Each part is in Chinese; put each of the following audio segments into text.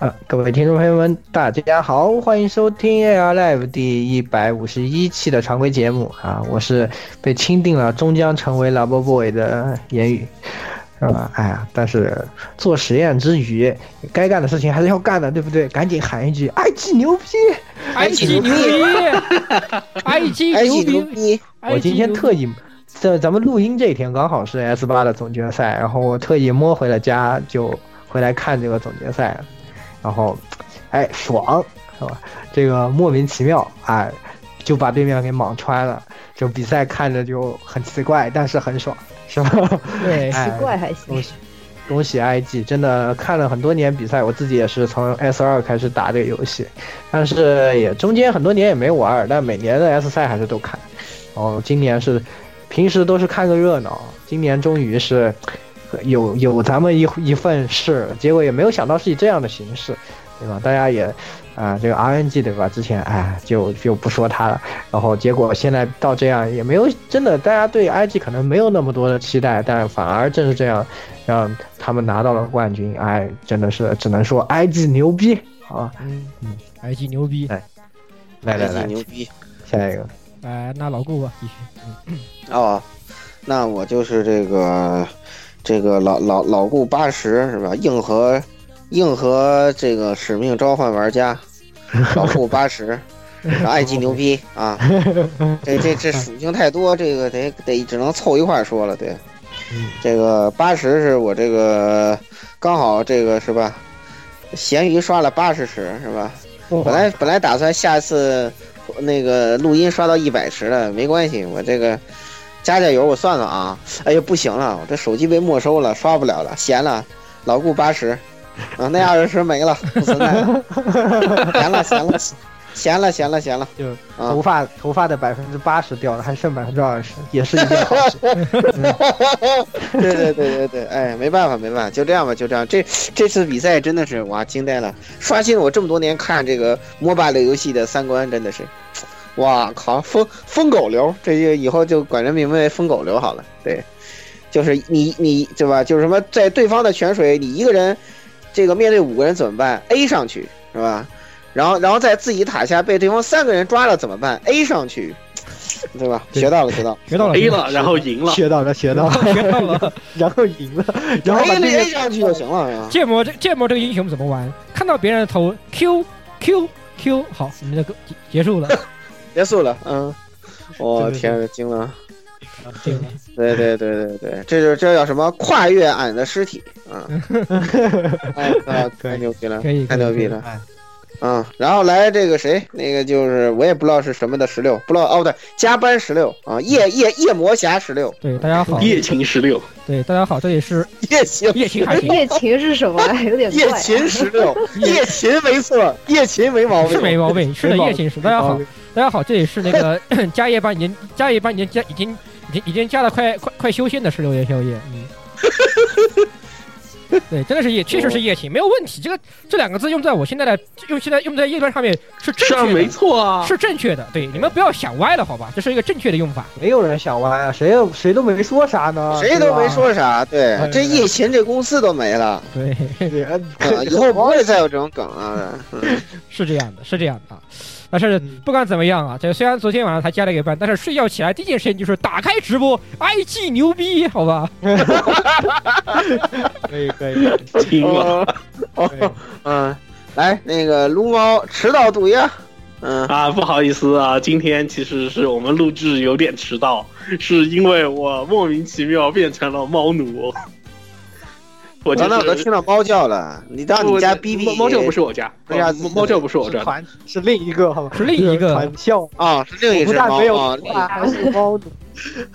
啊，各位听众朋友们，大家好，欢迎收听 AR Live 第一百五十一期的常规节目啊！我是被钦定了终将成为 Love Boy 的言语，是吧？哎呀，但是做实验之余，该干的事情还是要干的，对不对？赶紧喊一句“ “IG 牛逼 ”，”，IG 牛逼，，IG 牛逼！我今天特意，这咱们录音这一天刚好是 S 八的总决赛，然后我特意摸回了家，就回来看这个总决赛。然后，哎，爽，是吧？这个莫名其妙，哎，就把对面给莽穿了。就比赛看着就很奇怪，但是很爽，是吧？对，奇怪还行。恭喜，恭喜 IG！真的看了很多年比赛，我自己也是从 S 二开始打这个游戏，但是也中间很多年也没玩，但每年的 S 赛还是都看。哦今年是，平时都是看个热闹，今年终于是。有有咱们一一份事，结果也没有想到是以这样的形式，对吧？大家也，啊，这个 RNG 对吧？之前哎，就就不说他了。然后结果现在到这样，也没有真的，大家对 IG 可能没有那么多的期待，但反而正是这样，让他们拿到了冠军。哎，真的是只能说 IG 牛逼啊！嗯嗯，IG 牛逼，来来来来，牛逼，下一个，哎，那老顾吧，继续。嗯，哦，那我就是这个。这个老老老顾八十是吧？硬核，硬核这个使命召唤玩家，老顾八十，爱机牛逼 啊！这这这属性太多，这个得得只能凑一块说了。对，这个八十是我这个刚好这个是吧？咸鱼刷了八十十是吧？本来本来打算下次那个录音刷到一百十了，没关系，我这个。加加油，我算算啊！哎呀，不行了，我这手机被没收了，刷不了了，闲了。老顾八十，啊，那二十没了，不存在了。闲了，闲了，闲了，闲了，闲了。就头发，头发的百分之八十掉了，还剩百分之二十，也是一件好事。对对对对对，哎，没办法，没办法，就这样吧，就这样。这这次比赛真的是哇，惊呆了，刷新了我这么多年看这个 MOBA 类游戏的三观，真的是。哇靠，疯疯狗流，这就以后就管人名为疯狗流好了。对，就是你你对吧？就是什么，在对方的泉水，你一个人，这个面对五个人怎么办？A 上去是吧？然后然后在自己塔下被对方三个人抓了怎么办？A 上去，对吧？学到了，学到了，学到了，A 了，然后赢了，学到了，学到了，学到了，然后赢了，然后 A A 上去就行了。剑魔这剑魔这个英雄怎么玩？看到别人的头 Q Q Q，好，你们的歌结束了。结束了，嗯，我天，惊了，惊了，对对对对对，这就这叫什么？跨越俺的尸体，啊，哎，太牛逼了，太牛逼了，嗯，然后来这个谁，那个就是我也不知道是什么的十六，不知道哦，对，加班十六。啊，夜夜夜魔侠十六，对，大家好，夜勤十六，对，大家好，这里是夜勤，夜勤还行，夜勤是什么？有点夜勤十六，夜勤没错，夜勤没毛病，是没毛病，是的，夜勤是，大家好。大家好，这里是那个 加夜班已经加夜班已经加已经已经已经加了快快快修仙的十六夜宵夜，嗯，对，真的是夜，确实是夜情，没有问题。这个这两个字用在我现在的用现在用在夜班上面是正是啊，确的，没错啊。是正确的。对，你们不要想歪了，好吧？这是一个正确的用法。没有人想歪啊，谁又谁都没说啥呢，谁都没说啥，对哎，这夜勤这公司都没了，对，对啊以后不会再有这种梗了。嗯是这样的，是这样的啊。但是不管怎么样啊，这虽然昨天晚上才加了一个班，但是睡觉起来第一件事情就是打开直播，IG 牛逼，好吧？可以可以，听了哦，嗯，来那个撸猫迟到毒呀，嗯，啊，不好意思啊，今天其实是我们录制有点迟到，是因为我莫名其妙变成了猫奴。我就完了，我都听到猫叫了，你到你家逼逼猫猫叫不是我家，对呀猫猫叫不是我家是另一个好吧？是另一个团校，啊，是另一不只猫没有啊，还是猫奴。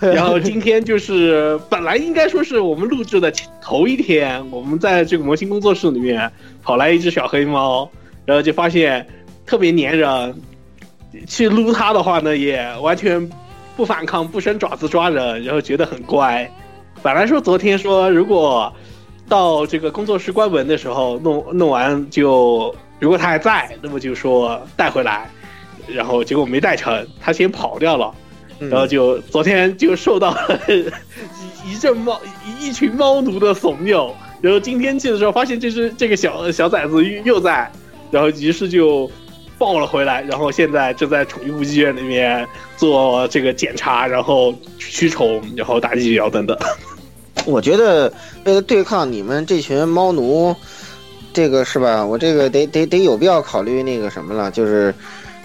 然后今天就是本来应该说是我们录制的头一天，我们在这个模型工作室里面跑来一只小黑猫，然后就发现特别粘人，去撸它的话呢也完全不反抗，不伸爪子抓人，然后觉得很乖。本来说昨天说如果到这个工作室关门的时候弄弄完就，如果他还在，那么就说带回来，然后结果没带成，他先跑掉了。然后就昨天就受到了一一阵猫一一群猫奴的怂恿，然后今天去的时候发现这只这个小小崽子又又在，然后于是就抱了回来，然后现在正在宠物医院里面做这个检查，然后驱虫，然后打疫苗等等。我觉得为了对抗你们这群猫奴，这个是吧？我这个得得得有必要考虑那个什么了，就是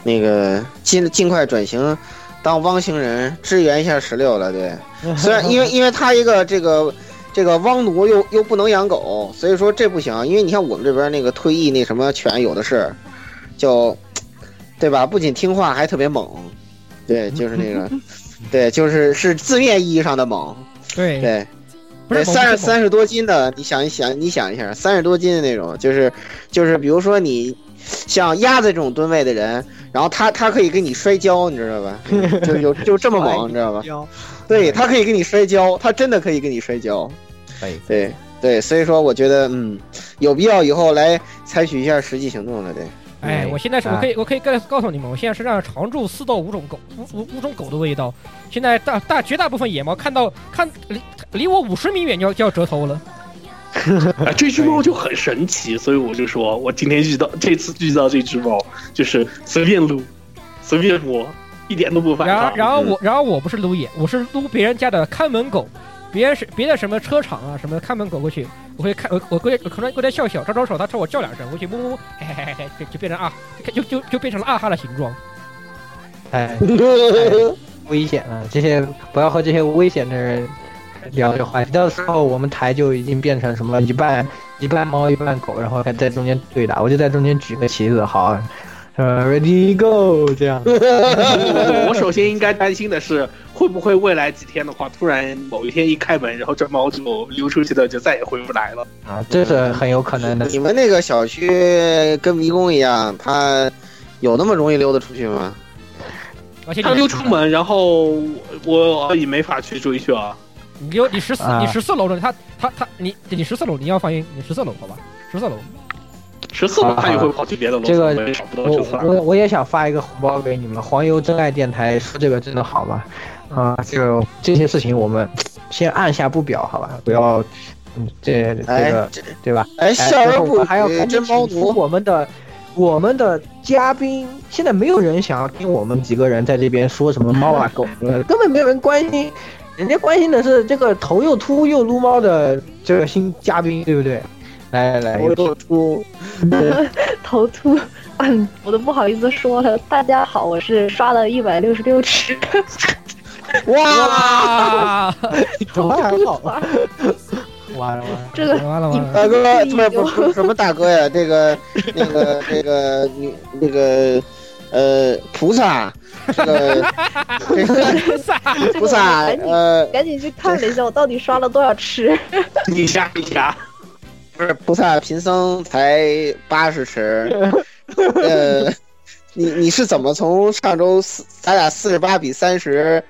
那个尽尽快转型当汪星人，支援一下十六了。对，虽然因为因为他一个这个这个汪奴又又不能养狗，所以说这不行。因为你像我们这边那个退役那什么犬有的是，就对吧？不仅听话，还特别猛。对，就是那个，对，就是是字面意义上的猛。对，对。不是对，三十十三十多斤的，你想一想，你想一下，三十多斤的那种，就是就是，比如说你像鸭子这种吨位的人，然后他他可以跟你摔跤，你知道吧？就有就这么猛，你知道吧？对他可以跟你摔跤，他真的可以跟你摔跤。可以，对对，所以说我觉得嗯，有必要以后来采取一下实际行动了，对。哎，我现在是我可以我可以告告诉你们，我现在身上常驻四到五种狗，五五五种狗的味道。现在大大绝大部分野猫看到看离离我五十米远就要就要折头了。啊，这只猫就很神奇，所以我就说我今天遇到这次遇到这只猫，就是随便撸，随便摸，一点都不反抗。然后然后我然后我不是撸野，我是撸别人家的看门狗，别人是别的什么车厂啊什么看门狗过去，我会看我我过去我可能过来笑笑招招手，他朝我叫两声，我去摸摸摸，嘿嘿嘿嘿，就就变成啊就就就变成了啊哈的形状。哎，危险啊！这些不要和这些危险的人聊这话题。到时候我们台就已经变成什么一半一半猫一半狗，然后还在中间对打，我就在中间举个旗子，好，呃，ready go 这样。我我首先应该担心的是，会不会未来几天的话，突然某一天一开门，然后这猫就溜出去了，就再也回不来了。啊，这是很有可能的。你们那个小区跟迷宫一样，它有那么容易溜得出去吗？而且他溜出门，然后我我也没法去追去啊。你溜你十四啊你十四楼的他他他你你十四楼你要放心，你十四楼好吧，十四楼。十四楼他也会跑去别的楼层，这个我我也想发一个红包给你们，黄油真爱电台说这个真的好吗？啊、这个这些事情我们先按下不表，好吧？不要，嗯，这这哎个、这对吧？哎，哎，然后笑而不语，我还要赶紧真猫请出奴。我们的我们的嘉宾，现在没有人想要听我们几个人在这边说什么猫啊狗的，根本没有人关心，人家关心的是这个头又秃又撸猫的这个新嘉宾，对不对？来来来，我又出，头秃，嗯，我都不好意思说了。大家好，我是刷了一百六十六尺，哇！啊！头发很好，了完了，这个完了完了，大哥，你这不不什么大哥呀？这个那个那个女那个呃菩萨，这个这个菩萨赶紧呃赶紧去看了一下，我到底刷了多少尺。你瞎你瞎，不是菩萨贫僧才八十尺，呃，你你是怎么从上周四咱俩四十八比三十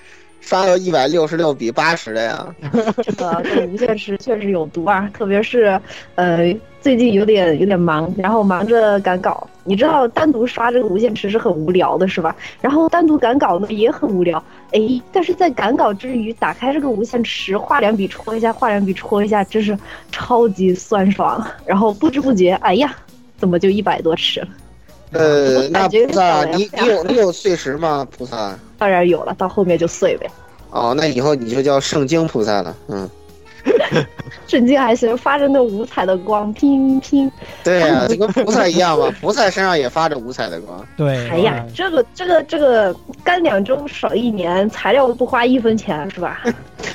刷到一百六十六比八十的呀。这个这个无限池确实有毒啊，特别是呃最近有点有点忙，然后忙着赶稿。你知道单独刷这个无限池是很无聊的，是吧？然后单独赶稿呢也很无聊，哎，但是在赶稿之余，打开这个无限池，画两笔戳一下，画两笔戳一下，真是超级酸爽。然后不知不觉，哎呀，怎么就一百多尺了？呃，那菩萨，你你有你有碎石吗？菩萨？当然有了，到后面就碎呗。哦，那以后你就叫圣经菩萨了。嗯，圣经还行，发着那五彩的光，拼拼。对呀、就跟菩萨一样嘛，菩萨身上也发着五彩的光。对，哎呀，这个这个这个干两周少一年，材料不花一分钱是吧？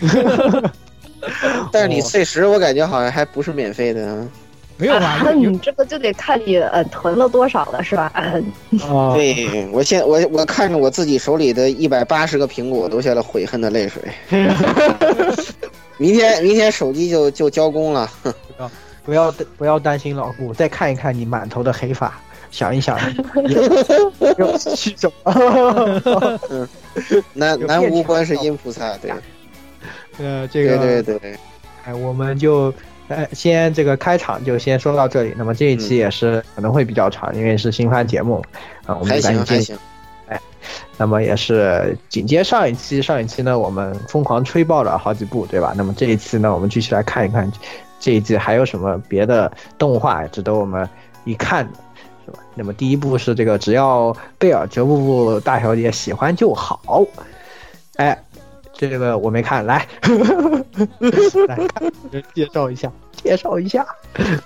但是你碎石，我感觉好像还不是免费的啊。没有吧？有你这个就得看你呃囤了多少了是吧？嗯，啊，对我现我我看着我自己手里的一百八十个苹果，流下了悔恨的泪水。明天明天手机就就交工了。不要不要担心老顾，再看一看你满头的黑发，想一想，又去什么？南 南无观世音菩萨，对呃，这个对对对，哎，我们就哎先这个开场就先说到这里。那么这一期也是可能会比较长，因为是新番节目啊，我们还赶紧进。行。那么也是紧接上一期，上一期呢我们疯狂吹爆了好几部，对吧？那么这一期呢，我们继续来看一看这一季还有什么别的动画值得我们一看的，是吧？那么第一部是这个，只要贝尔哲布布大小姐喜欢就好，哎。这个我没看，来，来看介绍一下，介绍一下。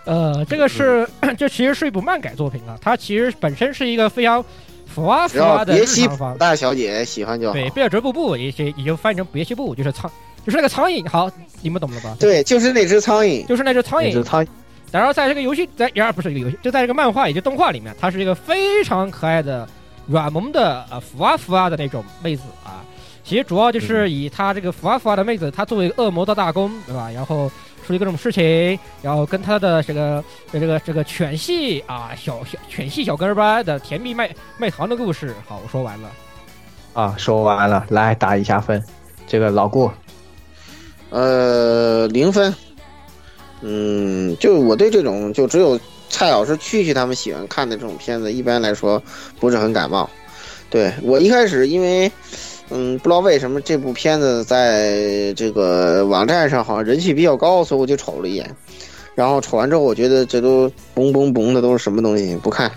呃，这个是这其实是一部漫改作品啊，它其实本身是一个非常浮啊浮啊的日别西普常方。大小姐喜欢就好。对，贝尔哲布布也也也就翻译成别西布，就是苍，就是那个苍蝇。好，你们懂了吧？，对，就是那只苍蝇。就是那只苍蝇。苍然后在这个游戏，在然而不是一个游戏，就在这个漫画以及动画里面，它是一个非常可爱的软萌的呃浮啊浮啊的那种妹子啊。其实主要就是以她这个浮啊浮啊的妹子，她作为恶魔的大公，对吧？然后处理各种事情，然后跟她的这个这个这个犬系啊小小犬系小跟班的甜蜜卖卖糖的故事。好，我说完了。啊，说完了，来打一下分。这个老顾，呃，零分。嗯，就我对这种就只有蔡老师、蛐蛐他们喜欢看的这种片子，一般来说不是很感冒。对我一开始因为，嗯，不知道为什么这部片子在这个网站上好像人气比较高，所以我就瞅了一眼。然后瞅完之后，我觉得这都嘣嘣嘣的都是什么东西，不看，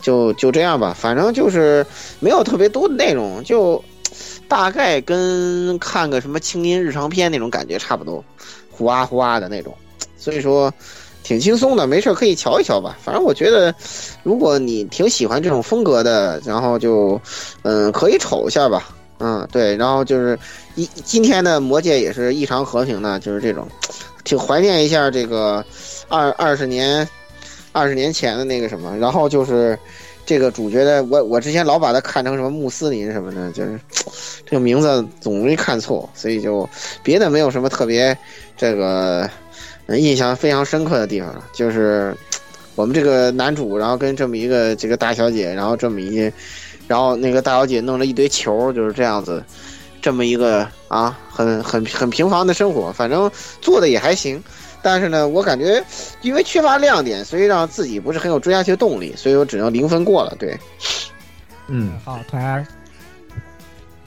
就就这样吧。反正就是没有特别多的内容，就大概跟看个什么轻音日常片那种感觉差不多，呼啊呼啊的那种。所以说挺轻松的，没事可以瞧一瞧吧。反正我觉得，如果你挺喜欢这种风格的，然后就嗯可以瞅一下吧。嗯，对，然后就是一今天的魔界也是异常和平的，就是这种，挺怀念一下这个二二十年二十年前的那个什么，然后就是这个主角的，我我之前老把他看成什么穆斯林什么的，就是 这个名字总容易看错，所以就别的没有什么特别这个印象非常深刻的地方了，就是 我们这个男主，然后跟这么一个这个大小姐，然后这么一，然后那个大小姐弄了一堆球，就是这样子，这么一个啊，很很很平凡的生活，反正做的也还行。但是呢，我感觉因为缺乏亮点，所以让自己不是很有追下去的动力，所以我只能零分过了。对，嗯，好，团儿，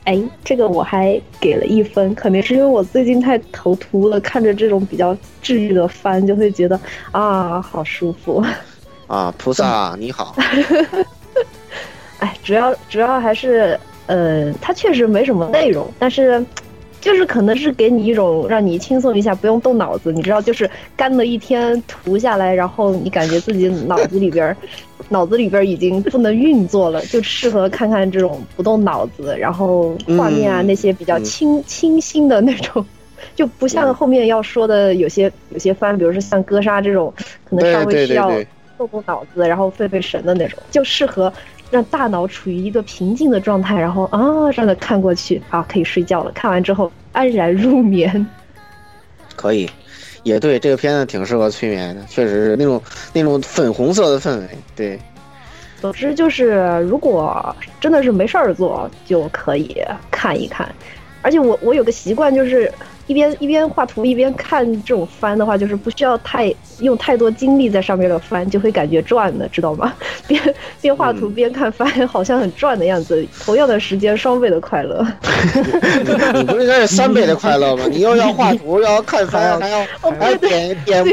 哎，这个我还给了一分，可能是因为我最近太头秃了，看着这种比较治愈的番，就会觉得啊，好舒服。啊，菩萨你好，哎，主要主要还是，呃，它确实没什么内容，但是，就是可能是给你一种让你轻松一下，不用动脑子，你知道，就是干了一天涂下来，然后你感觉自己脑子里边儿，脑子里边儿已经不能运作了，就适合看看这种不动脑子，然后画面啊、嗯那些比较嗯清清新的那种。就不像后面要说的有些有些番，比如说像哥杀这种，可能稍微需要动动脑子，然后费费神的那种，就适合让大脑处于一个平静的状态，然后啊这样的看过去，啊可以睡觉了。看完之后安然入眠。可以，也对，这个片子挺适合催眠的，确实是那种那种粉红色的氛围，对，总之就是，如果真的是没事儿做，就可以看一看。而且我我有个习惯，就是一边一边画图一边看这种翻的话，就是不需要太用太多精力在上面的翻，就会感觉赚的，知道吗？边边画图边看番，好像很赚的样子。同样的时间，双倍的快乐。你不是应该是三倍的快乐吗？你又要画图，又要看翻，还要哦，还要点点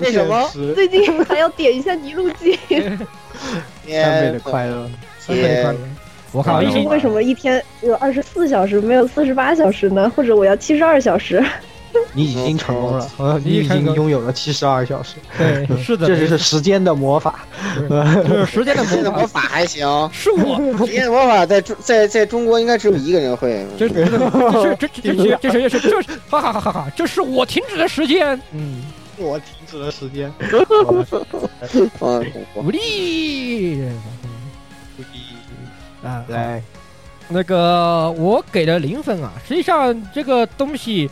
那什么？最近还要点一下泥路记。三倍的快乐。三倍的快乐。我靠，为什么一天只有二十四小时，没有四十八小时呢？或者我要七十二小时？你已经成功了，呃，你已经拥有了七十二小时。对，是的，这 就是时间的魔法。就是时间的时间的魔魔法还行，是我，时间的魔法在中在在中国应该只有一个人会。这这这这这这这这是这是哈哈哈哈哈，这是我停止的时间。嗯，我停止了时间。嗯，鼓励。啊，来，那个我给的零分啊，实际上这个东西，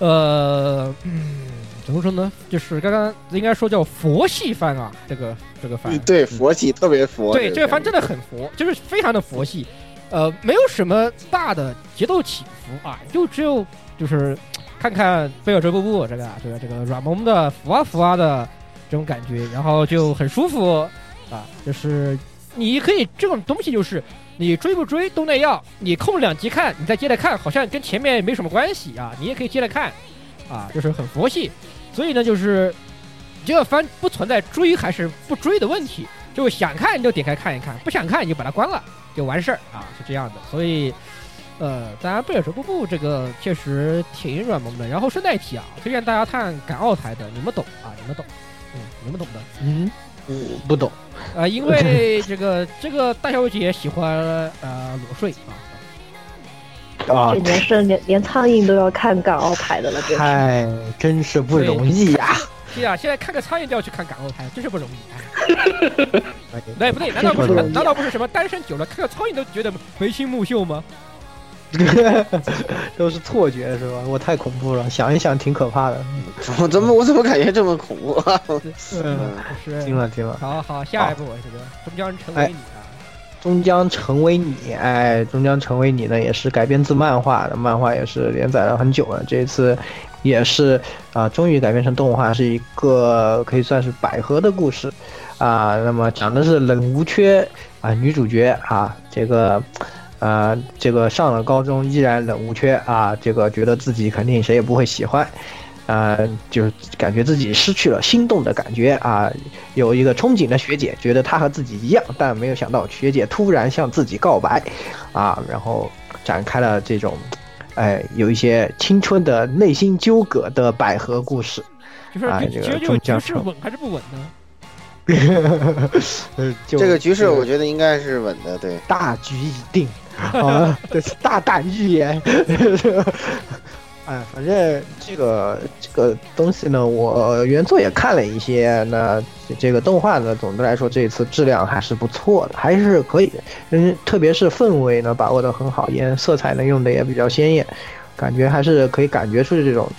呃，嗯，怎么说呢？就是刚刚应该说叫佛系番啊，这个这个番，对，佛系特别佛。对，这个番真的很佛，就是非常的佛系，呃，没有什么大的节奏起伏啊，就只有就是看看贝尔哲布布这个这个这个软萌的浮啊浮啊的这种感觉，然后就很舒服啊，就是。你可以这种东西就是你追不追都那样，你空两集看，你再接着看，好像跟前面没什么关系啊，你也可以接着看，啊，就是很佛系。所以呢，就是这个番不存在追还是不追的问题，就是想看你就点开看一看，不想看你就把它关了就完事儿啊，是这样的。所以，呃，当然贝尔哲布布这个确实挺软萌的。然后顺带提啊，推荐大家看港澳台的，你们懂啊，你们懂，嗯，你们懂的，嗯。不懂啊，因为这个这个大小姐喜欢呃裸睡啊啊，这年是连连苍蝇都要看港澳台的了，真是太真是不容易呀！是啊，现在看个苍蝇都要去看港澳台，真是不容易。哎，不对，难道不是难道不是什么单身久了看个苍蝇都觉得眉清目秀吗？都是错觉是吧？我太恐怖了，想一想挺可怕的。我 怎么我怎么感觉这么恐怖啊？嗯，是听了听了。好好，下一步这个终将成为你啊！终将成为你，哎，终将成为你呢，也是改编自漫画的，漫画也是连载了很久了。这一次也是啊，终于改编成动画，是一个可以算是百合的故事啊。那么讲的是冷无缺啊，女主角啊，这个。呃，这个上了高中依然冷无缺啊，这个觉得自己肯定谁也不会喜欢，呃，就是感觉自己失去了心动的感觉啊。有一个憧憬的学姐，觉得她和自己一样，但没有想到学姐突然向自己告白，啊，然后展开了这种，哎，有一些青春的内心纠葛的百合故事。就是啊，这个终将是稳还是不稳呢？这个局势我觉得应该是稳的，对，大局已定。啊，这是大胆预言。哎，反正这个这个东西呢，我原作也看了一些。那这个动画呢，总的来说这一次质量还是不错的，还是可以的。嗯，特别是氛围呢，把握的很好，颜色彩呢用的也比较鲜艳，感觉还是可以感觉出这种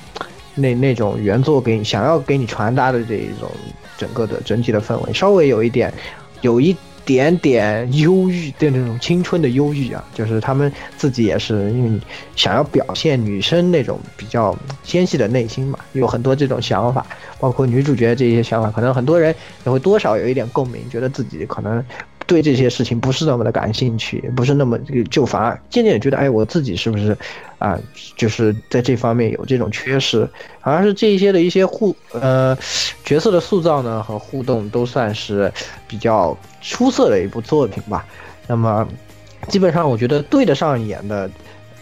那那种原作给你想要给你传达的这一种整个的整体的氛围，稍微有一点有一。点点忧郁的那种青春的忧郁啊，就是他们自己也是因为想要表现女生那种比较纤细的内心嘛，有很多这种想法，包括女主角这些想法，可能很多人也会多少有一点共鸣，觉得自己可能对这些事情不是那么的感兴趣，不是那么就反而渐渐觉得，哎，我自己是不是啊，就是在这方面有这种缺失，好像是这一些的一些互呃角色的塑造呢和互动都算是比较。出色的一部作品吧，那么基本上我觉得对得上眼的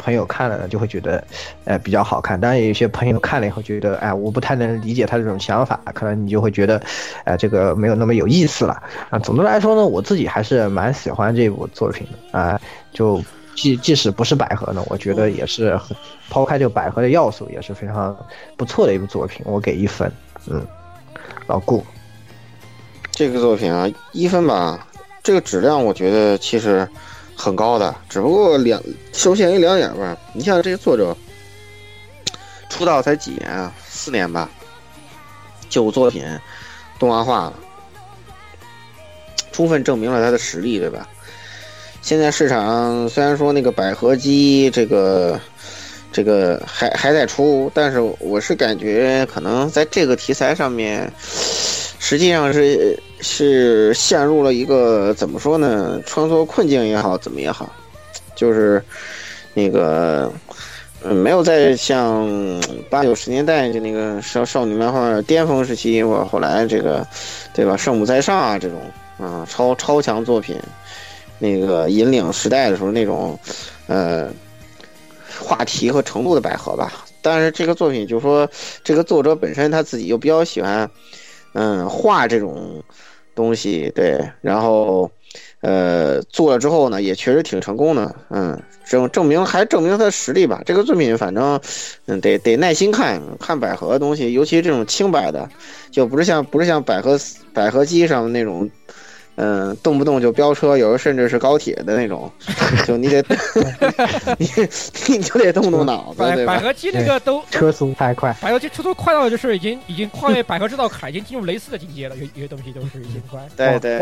朋友看了呢，就会觉得，呃，比较好看。当然，有些朋友看了以后觉得，哎，我不太能理解他这种想法，可能你就会觉得，呃，这个没有那么有意思了。啊，总的来说呢，我自己还是蛮喜欢这部作品的啊。就即即使不是百合呢，我觉得也是抛开这个百合的要素，也是非常不错的一部作品。我给一分，嗯，老顾。这个作品啊，一分吧，这个质量我觉得其实很高的，只不过两受限于两点吧。你像这个作者出道才几年啊，四年吧，就作品动画化了，充分证明了他的实力，对吧？现在市场虽然说那个百合姬这个这个还还在出，但是我是感觉可能在这个题材上面，实际上是是陷入了一个怎么说呢？穿梭困境也好，怎么也好，就是那个。嗯，没有再像八九十年代就那个少少女漫画巅峰时期，我后来这个，对吧？圣母在上啊这种啊超超强作品，那个引领时代的时候那种，呃，话题和程度的百合吧。但是这个作品就说这个作者本身他自己又比较喜欢，嗯，画这种东西，对，然后。呃，做了之后呢，也确实挺成功的，嗯，证证明还证明他的实力吧。这个作品反正，嗯，得得耐心看，看百合的东西，尤其这种清白的，就不是像不是像百合百合机上的那种。嗯，动不动就飙车，有时候甚至是高铁的那种，就你得，你你就得动动脑子。百百合机那个都车速太快，百合机车速快到就是已经已经跨越百合之道坎，已经进入蕾丝的境界了。有有些东西都是已经快。对对，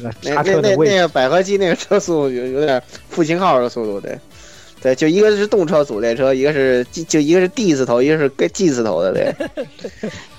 那那那那个百合机那个车速有有点复兴号的速度，对。对，就一个是动车组列车，一个是就一个是 D 字头，一个是跟 G 字头的，对，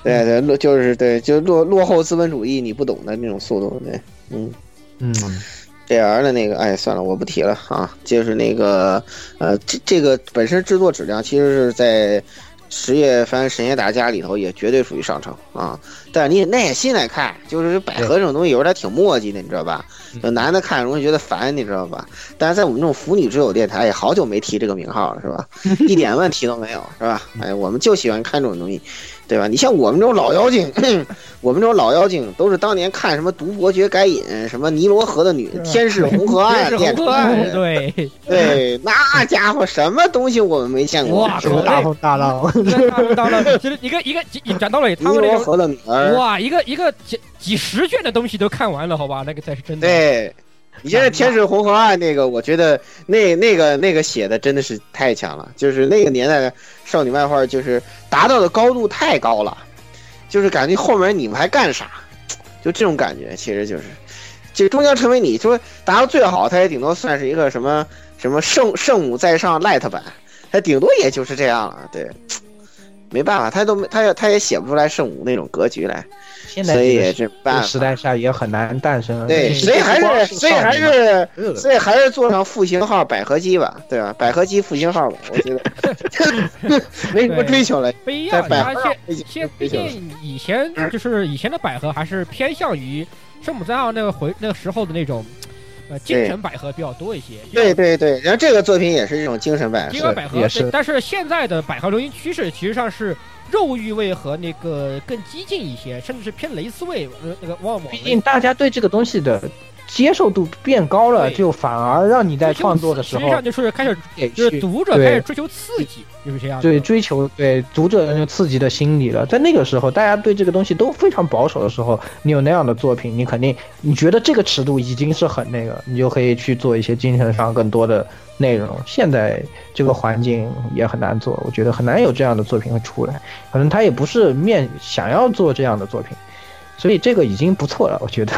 对对落就是对，就落落后资本主义你不懂的那种速度，对，嗯嗯，J R 的那个，哎，算了，我不提了啊，就是那个呃，这这个本身制作质量其实是在十月番《神仙打架》里头也绝对属于上乘啊，但是你耐心来看，就是百合这种东西有时候它挺磨叽的，你知道吧？有男的看容易觉得烦，你知道吧？但是在我们这种腐女之友电台，也好久没提这个名号了，是吧？一点问题都没有，是吧？哎，我们就喜欢看这种东西。对吧？你像我们这种老妖精，我们这种老妖精都是当年看什么《毒伯爵该隐》、什么《尼罗河的女》、《天使红河岸》、天使红河岸，对对，那家伙什么东西我们没见过？哇，大风大浪，大风大浪，就是一个一个一讲到了他们尼罗河的女儿，哇，一个一个几几十卷的东西都看完了，好吧？那个才是真的。对。你现在《天使红河岸》那个，我觉得那那个那个写的真的是太强了，就是那个年代的少女漫画，就是达到的高度太高了，就是感觉后面你们还干啥？就这种感觉，其实就是，就终将成为你说达到最好，它也顶多算是一个什么什么圣圣母在上 light 版，它顶多也就是这样了。对，没办法，他都他也他也写不出来圣母那种格局来。所以也是办时代下也很难诞生。对，所以还是所以还是所以还是做上复兴号百合机吧，对吧？百合机复兴号吧，我觉得 没什么追求了。不一样，百合现毕竟以前就是以前的百合还是偏向于圣母三号那个回那个时候的那种呃精神百合比较多一些。对对对，然后这个作品也是这种精神百合，精神百合也是。但是现在的百合流行趋势其实上是。肉欲味和那个更激进一些，甚至是偏蕾丝味，呃，那个旺旺。毕竟大家对这个东西的接受度变高了，就反而让你在创作的时候，实际上就是开始，就是读者开始追求刺激，就是这样。对，追求对读者那种刺激的心理了。在那个时候，大家对这个东西都非常保守的时候，你有那样的作品，你肯定你觉得这个尺度已经是很那个，你就可以去做一些精神上更多的。内容现在这个环境也很难做，我觉得很难有这样的作品会出来。可能他也不是面想要做这样的作品，所以这个已经不错了。我觉得，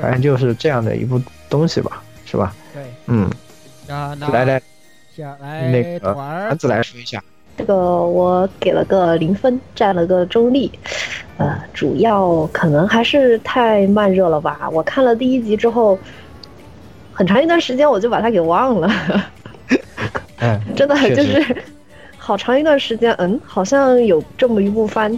反正就是这样的一部东西吧，是吧？对，嗯。啊，来来，来那个丸子来说一下。这个我给了个零分，占了个中立。呃，主要可能还是太慢热了吧。我看了第一集之后。很长一段时间我就把它给忘了，嗯 真的就是好长一段时间，嗯，好像有这么一部番，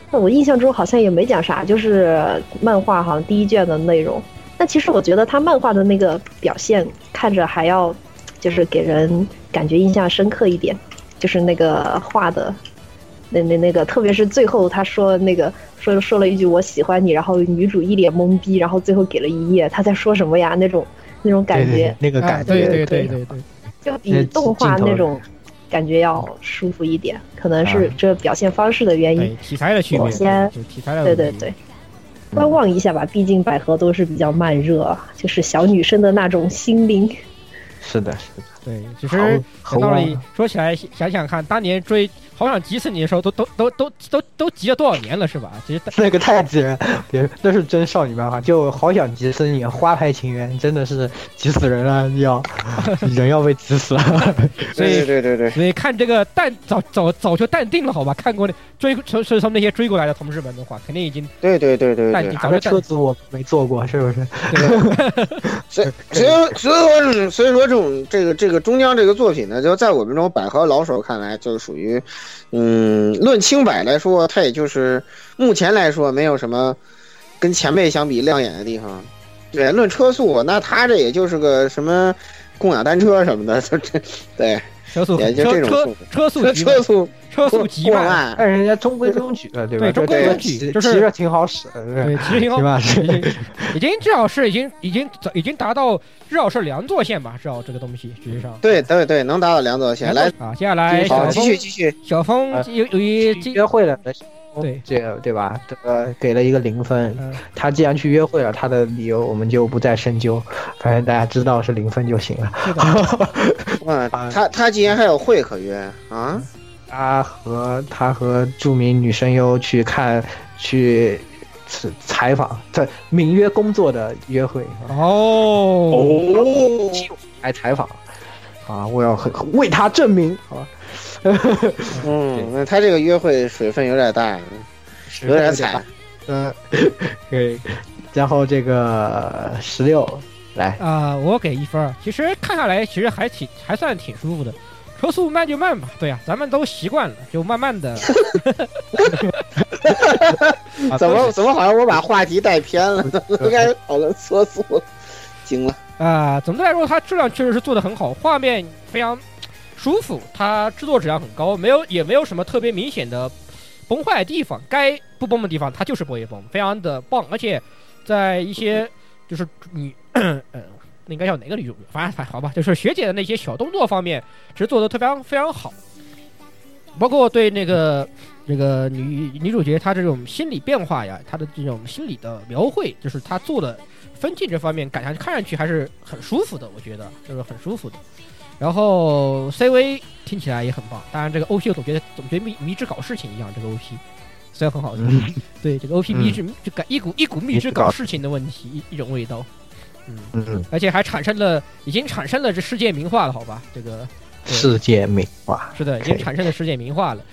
那我印象中好像也没讲啥，就是漫画好像第一卷的内容。但其实我觉得他漫画的那个表现看着还要就是给人感觉印象深刻一点，就是那个画的那那那个，特别是最后他说那个说说了一句我喜欢你，然后女主一脸懵逼，然后最后给了一页，他在说什么呀那种。那种感觉，那个感觉，对对对对对，就比动画那种感觉要舒服一点，可能是这表现方式的原因。题材的区别，先题材的对对对，观望一下吧，毕竟百合都是比较慢热，就是小女生的那种心灵。是的，是的，对，其实道理说起来，想想看，当年追。好想急死你的时候，都都都都都都急了多少年了是吧？其实那个太急人，别那是真少女漫画，就好想急死你，花牌情缘真的是急死人了，要 人要被急死了。所以对对对对，所以看这个淡早早早就淡定了，好吧？看过那追从是从那些追过来的同事们的话，肯定已经对对对对对淡定，，哪个车子我没坐过，是不是？所以所以所以说所以说这种这个这个中江这个作品呢，就在我们这种百合老手看来，就是属于，嗯，论清白来说，它也就是目前来说没有什么跟前辈相比亮眼的地方。对，论车速，那它这也就是个什么共享单车什么的，就这对，车速也就这车车车速车速车速极慢，但人家中规中矩的，对吧？对中规中矩骑就是骑着挺好使，对，其实挺好使。已经已经至少是已经已经已经达到至少是两座线吧，至少这个东西实际上。对对对，能达到两座线。来，啊，接下来好，小继续峰继续。小峰啊由由于今约会了对这个对吧？这个给了一个零分。嗯他既然去约会了，他的理由我们就不再深究，反正大家知道是零分就行了。哇，啊他他竟然还有会可约啊！他和他和著名女声优去看去采采访，在名约工作的约会，哦，哦，来采访啊！我要很为他证明啊！嗯，那他这个约会水分有点大，有点惨。嗯，对，然后这个十六来，啊，我给一分。其实看下来，其实还挺还算挺舒服的。车速慢就慢吧，对呀、咱们都习惯了，就慢慢的。啊怎么怎么好像我把话题带偏了？应该讨论车速，惊了。啊、总的来说，它质量确实是做的很好，画面非常舒服，它制作质量很高，没有也没有什么特别明显的崩坏的地方，该不崩的地方它就是不会崩，非常的棒，而且在一些就是女，嗯，那 应该叫哪个女主？反正反正好吧，就是学姐的那些小动作方面，其实做的特别非常好，包括对那个这个女女主角她这种心理变化呀，她的这种心理的描绘，就是她做的分镜这方面，感上看上去还是很舒服的，我觉得就是很舒服的。然后 CV 听起来也很棒，当然这个 OP 我总觉得总觉得迷迷之搞事情一样，这个 OP 虽然很好听，嗯对这个 OP 迷之就感一股一股迷之搞搞事情的问题，一一种味道，嗯，嗯，而且还产生了已经产生了这世界名画了，好吧？这个世界名画，是的，已经产生了世界名画了。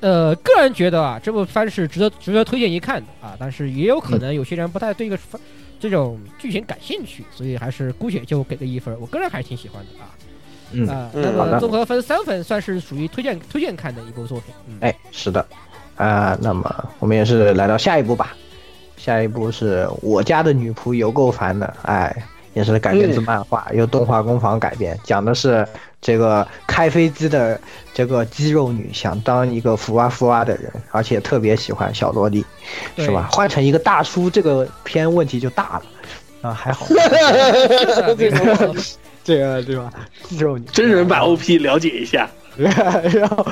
呃，个人觉得啊，这部番是值得值得推荐一看的啊，但是也有可能有些人不太对这个番这种剧情感兴趣，所以还是姑且就给个一分。我个人还是挺喜欢的啊。嗯，啊，嗯那么综合分三分，算是属于推荐推荐看的一部作品。嗯，哎，是的，啊、那么我们也是来到下一步吧。下一步是我家的女仆有够烦的，哎，也是改编自漫画，由动画工坊改编，讲的是这个开飞机的这个肌肉女想当一个福哇福哇的人，而且特别喜欢小萝莉，是吧？换成一个大叔，这个片问题就大了。啊，还好，这个对吧？肌肉女真人版 OP 了解一下。然后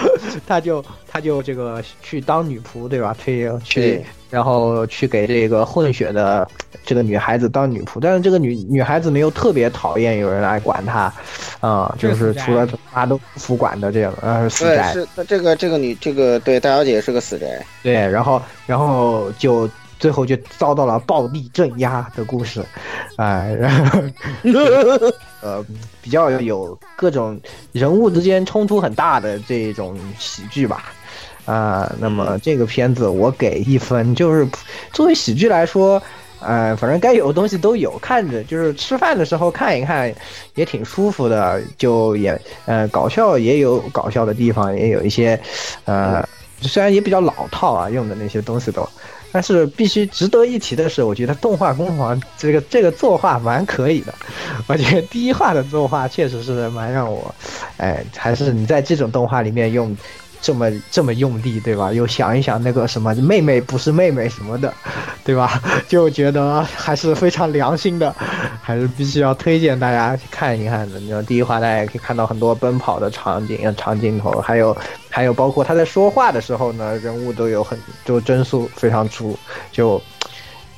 他就他就这个去当女仆，对吧？去去，然后去给这个混血的这个女孩子当女仆，但是这个女女孩子没有特别讨厌有人来管她，啊、这就是除了她都不服管的这样，呃，死对，宅，是这个这个女这个对大小姐是个死宅。对，然后然后就最后就遭到了暴力镇压的故事，哎、然后呃比较有各种人物之间冲突很大的这种喜剧吧。啊、那么这个片子我给一分，就是作为喜剧来说，呃，反正该有的东西都有，看着就是吃饭的时候看一看，也挺舒服的，就也呃搞笑也有搞笑的地方，也有一些呃虽然也比较老套啊，用的那些东西都，但是必须值得一提的是，我觉得动画工坊这个这个作画蛮可以的，我觉得第一话的作画确实是蛮让我，哎，还是你在这种动画里面用。这么这么用力，对吧？又想一想那个什么妹妹不是妹妹什么的，对吧？就觉得还是非常良心的，还是必须要推荐大家去看一看的。你说第一话大家也可以看到很多奔跑的场景、长镜头，还有还有包括他在说话的时候呢，人物都有很就帧数非常足，就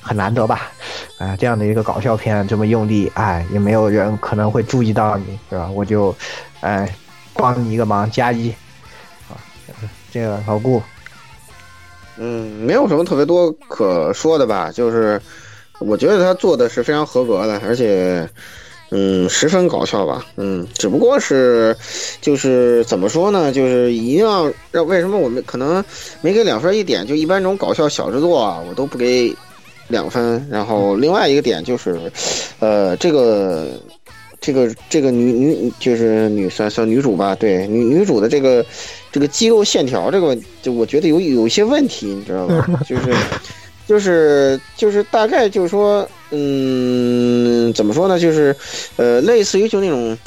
很难得吧？啊、这样的一个搞笑片这么用力，哎，也没有人可能会注意到你，对吧？我就，哎，帮你一个忙，加一。这个老顾，嗯，没有什么特别多可说的吧，就是我觉得他做的是非常合格的，而且嗯，十分搞笑吧，嗯，只不过是就是怎么说呢，就是一定要让为什么我们可能没给两分一点，就一般这种搞笑小制作啊，我都不给两分。然后另外一个点就是，呃，这个这个这个女女就是女算算女主吧，对女女主的这个这个肌肉线条，这个就我觉得有有一些问题，你知道吧？就是就是就是大概就是说，嗯，怎么说呢？就是呃，类似于就那种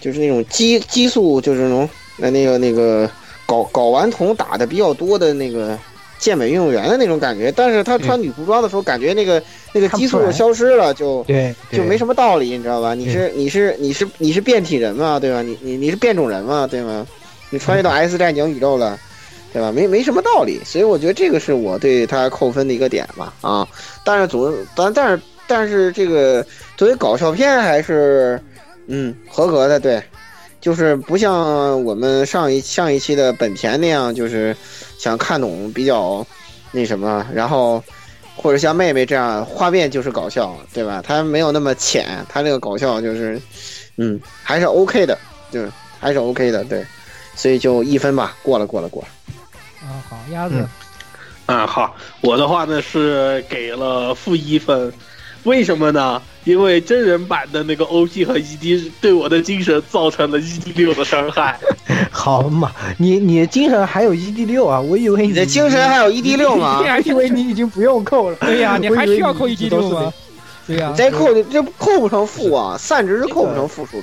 就是那种激激素，就是那种那那个那个睾睾丸酮打的比较多的那个健美运动员的那种感觉。但是他穿女服装的时候，感觉那个那个激素就消失了，就对，就没什么道理，你知道吧？你是你是你是你是变体人嘛，对吧？你你你是变种人嘛，对吗？你穿越到 S 战警宇宙了，对吧？没没什么道理，所以我觉得这个是我对他扣分的一个点吧，啊。但是总但但是但是这个作为搞笑片还是嗯合格的，对，就是不像我们上一上一期的本田那样，就是想看懂比较那什么，然后。或者像妹妹这样画面就是搞笑，对吧？他没有那么浅，他这个搞笑就是，嗯，还是 OK 的，对，还是 OK 的，对，所以就一分吧，过了，过了，过了。啊，好，鸭子，啊，好，我的话呢是给了负一分，为什么呢？因为真人版的那个 OP 和 ED 对我的精神造成了 ED 六的伤害。好嘛，你你精神还有 ED 六啊？我以为你的精神还有 ED 六吗？我还以为你已经不用扣了。对呀，你还需要扣 ED 六吗？对呀，你再扣这扣不成负啊，散值是扣不成负数。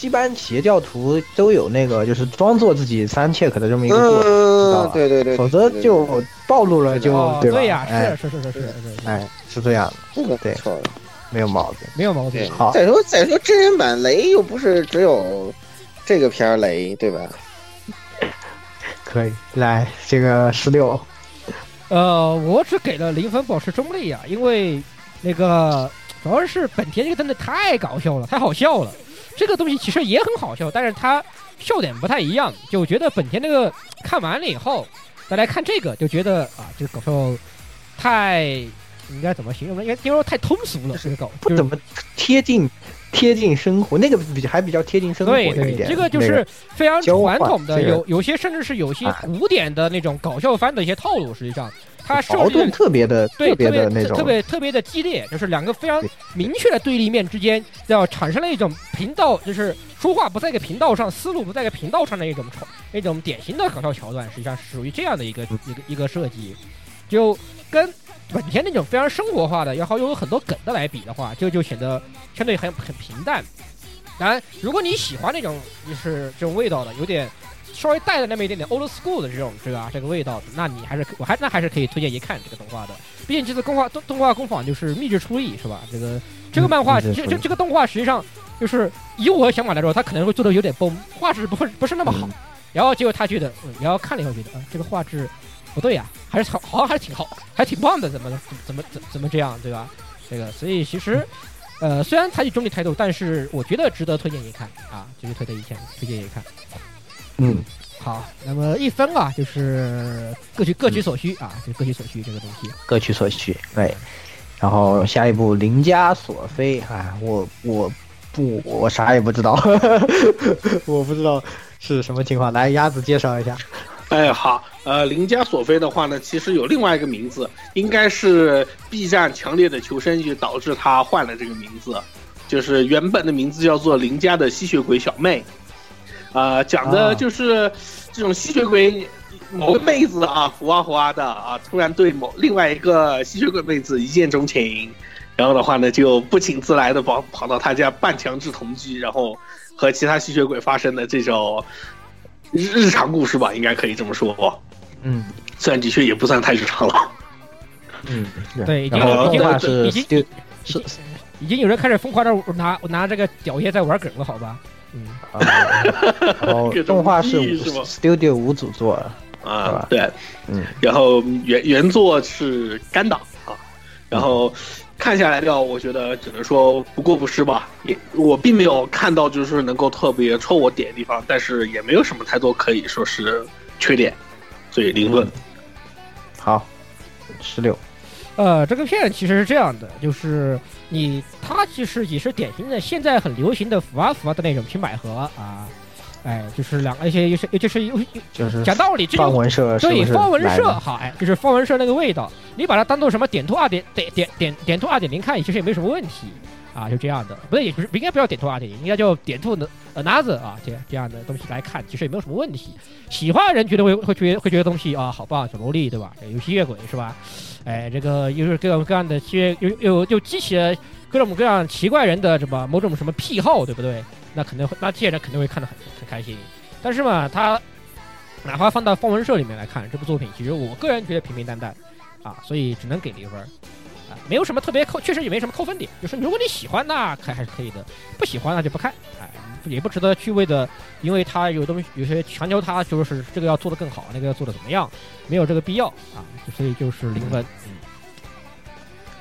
一般邪教徒都有那个，就是装作自己三 check 的这么一个过程，知道吧？对对对，否则就暴露了，就对吧？对呀，是是是是是，哎，是这样的，这个对错了，没有毛病，没有毛病。好，再说再说真人版雷又不是只有这个片儿雷，对吧？可以来这个十六，呃，我只给了零分，保持中立啊，因为那个主要是本田这个真的太搞笑了，太好笑了。这个东西其实也很好笑，但是它笑点不太一样。就我觉得本田那个看完了以后，再来看这个，就觉得啊，这个搞笑太应该怎么形容呢？应该形容太通俗了，这个搞不怎么贴近贴近生活，那个比还比较贴近生活对对，这个就是非常传统的，有有些甚至是有些啊古典的那种搞笑番的一些套路，实际上它设矛盾特别的对特别的那种特别特别的激烈，就是两个非常明确的对立面之间，要产生了一种频道，就是说话不在一个频道上，思路不在一个频道上的一种传一种典型的搞笑桥段，实际上是属于这样的一个一个一个设计，就跟本田那种非常生活化的，然后又有很多梗的来比的话，就就显得相对很很平淡。当然，如果你喜欢那种就是这种味道的，有点稍微带了那么一点点 old school 的这种这个啊这个味道的，那你还是我还那还是可以推荐一看这个动画的。毕竟这次动画动动画工坊就是秘制出力是吧？这个这个漫画这这这个动画实际上就是以我的想法来说，它可能会做的有点崩，画质不会不是那么好。然后结果他觉得，嗯，然后看了以后觉得，啊、这个画质不对呀、还是好，好像还是挺好，还挺棒的，怎么怎么怎么怎怎么这样，对吧？这个，所以其实，呃，虽然采取中立态度，但是我觉得值得推荐一看啊，值得推荐一看，推荐一看。嗯，好，那么一分啊，就是各取各取所需啊，就各取所需这个东西。各取所需，对。然后下一步邻家索菲，啊，我我不我啥也不知道，我不知道是什么情况，来鸭子介绍一下。哎，好，呃，邻家索菲的话呢，其实有另外一个名字，应该是 B 站强烈的求生欲导致他换了这个名字，就是原本的名字叫做邻家的吸血鬼小妹，啊、讲的就是这种吸血鬼某个妹子啊，胡啊胡啊的啊，突然对某另外一个吸血鬼妹子一见钟情，然后的话呢，就不请自来的跑跑到他家半强制同居，然后和其他吸血鬼发生的这种日日常故事吧，应该可以这么说。嗯虽然的确也不算太日常了。嗯，对已经然后已经动画是已经是已经有人开始疯狂的拿拿这个屌爷在玩梗了，好吧？嗯，后动画是 Studio 五组做的，啊，对，嗯，然后原原作是干党啊，然后看下来的，我觉得只能说不过不失吧。也我并没有看到就是能够特别戳我点的地方，但是也没有什么太多可以说是缺点。所以零分。好，十六。呃，这个片其实是这样的，就是你它其实也是典型的现在很流行的腐啊腐啊的那种平百合啊，哎，就是两个一些就是就是有就是讲道理，这方种文社是是对方文社好，哎，就是方文社那个味道，你把它当做什么点兔二点点点点点兔二点零看，其实也没什么问题啊，就这样的，不对，也不是不应该不要点兔二点零，应该叫点兔的 another 啊，这这样的东西来看，其实也没有什么问题。喜欢的人觉得会会觉得会觉得东西啊好棒，小萝莉对吧？有吸血鬼是吧？哎，这个又是各种各样的些，又又又激起了各种各样奇怪人的什么某种什么癖好，对不对？那肯定会，那这些人肯定会看得很很开心。但是嘛，他哪怕放到方文社里面来看这部作品，其实我个人觉得平平淡淡啊，所以只能给零分，没有什么特别扣，确实也没什么扣分点。就是如果你喜欢，那可还是可以的；不喜欢那就不看，哎，也不值得去为的，因为他有东西有些强求他就是这个要做的更好，那个要做的怎么样，没有这个必要啊，所以就是零分。嗯，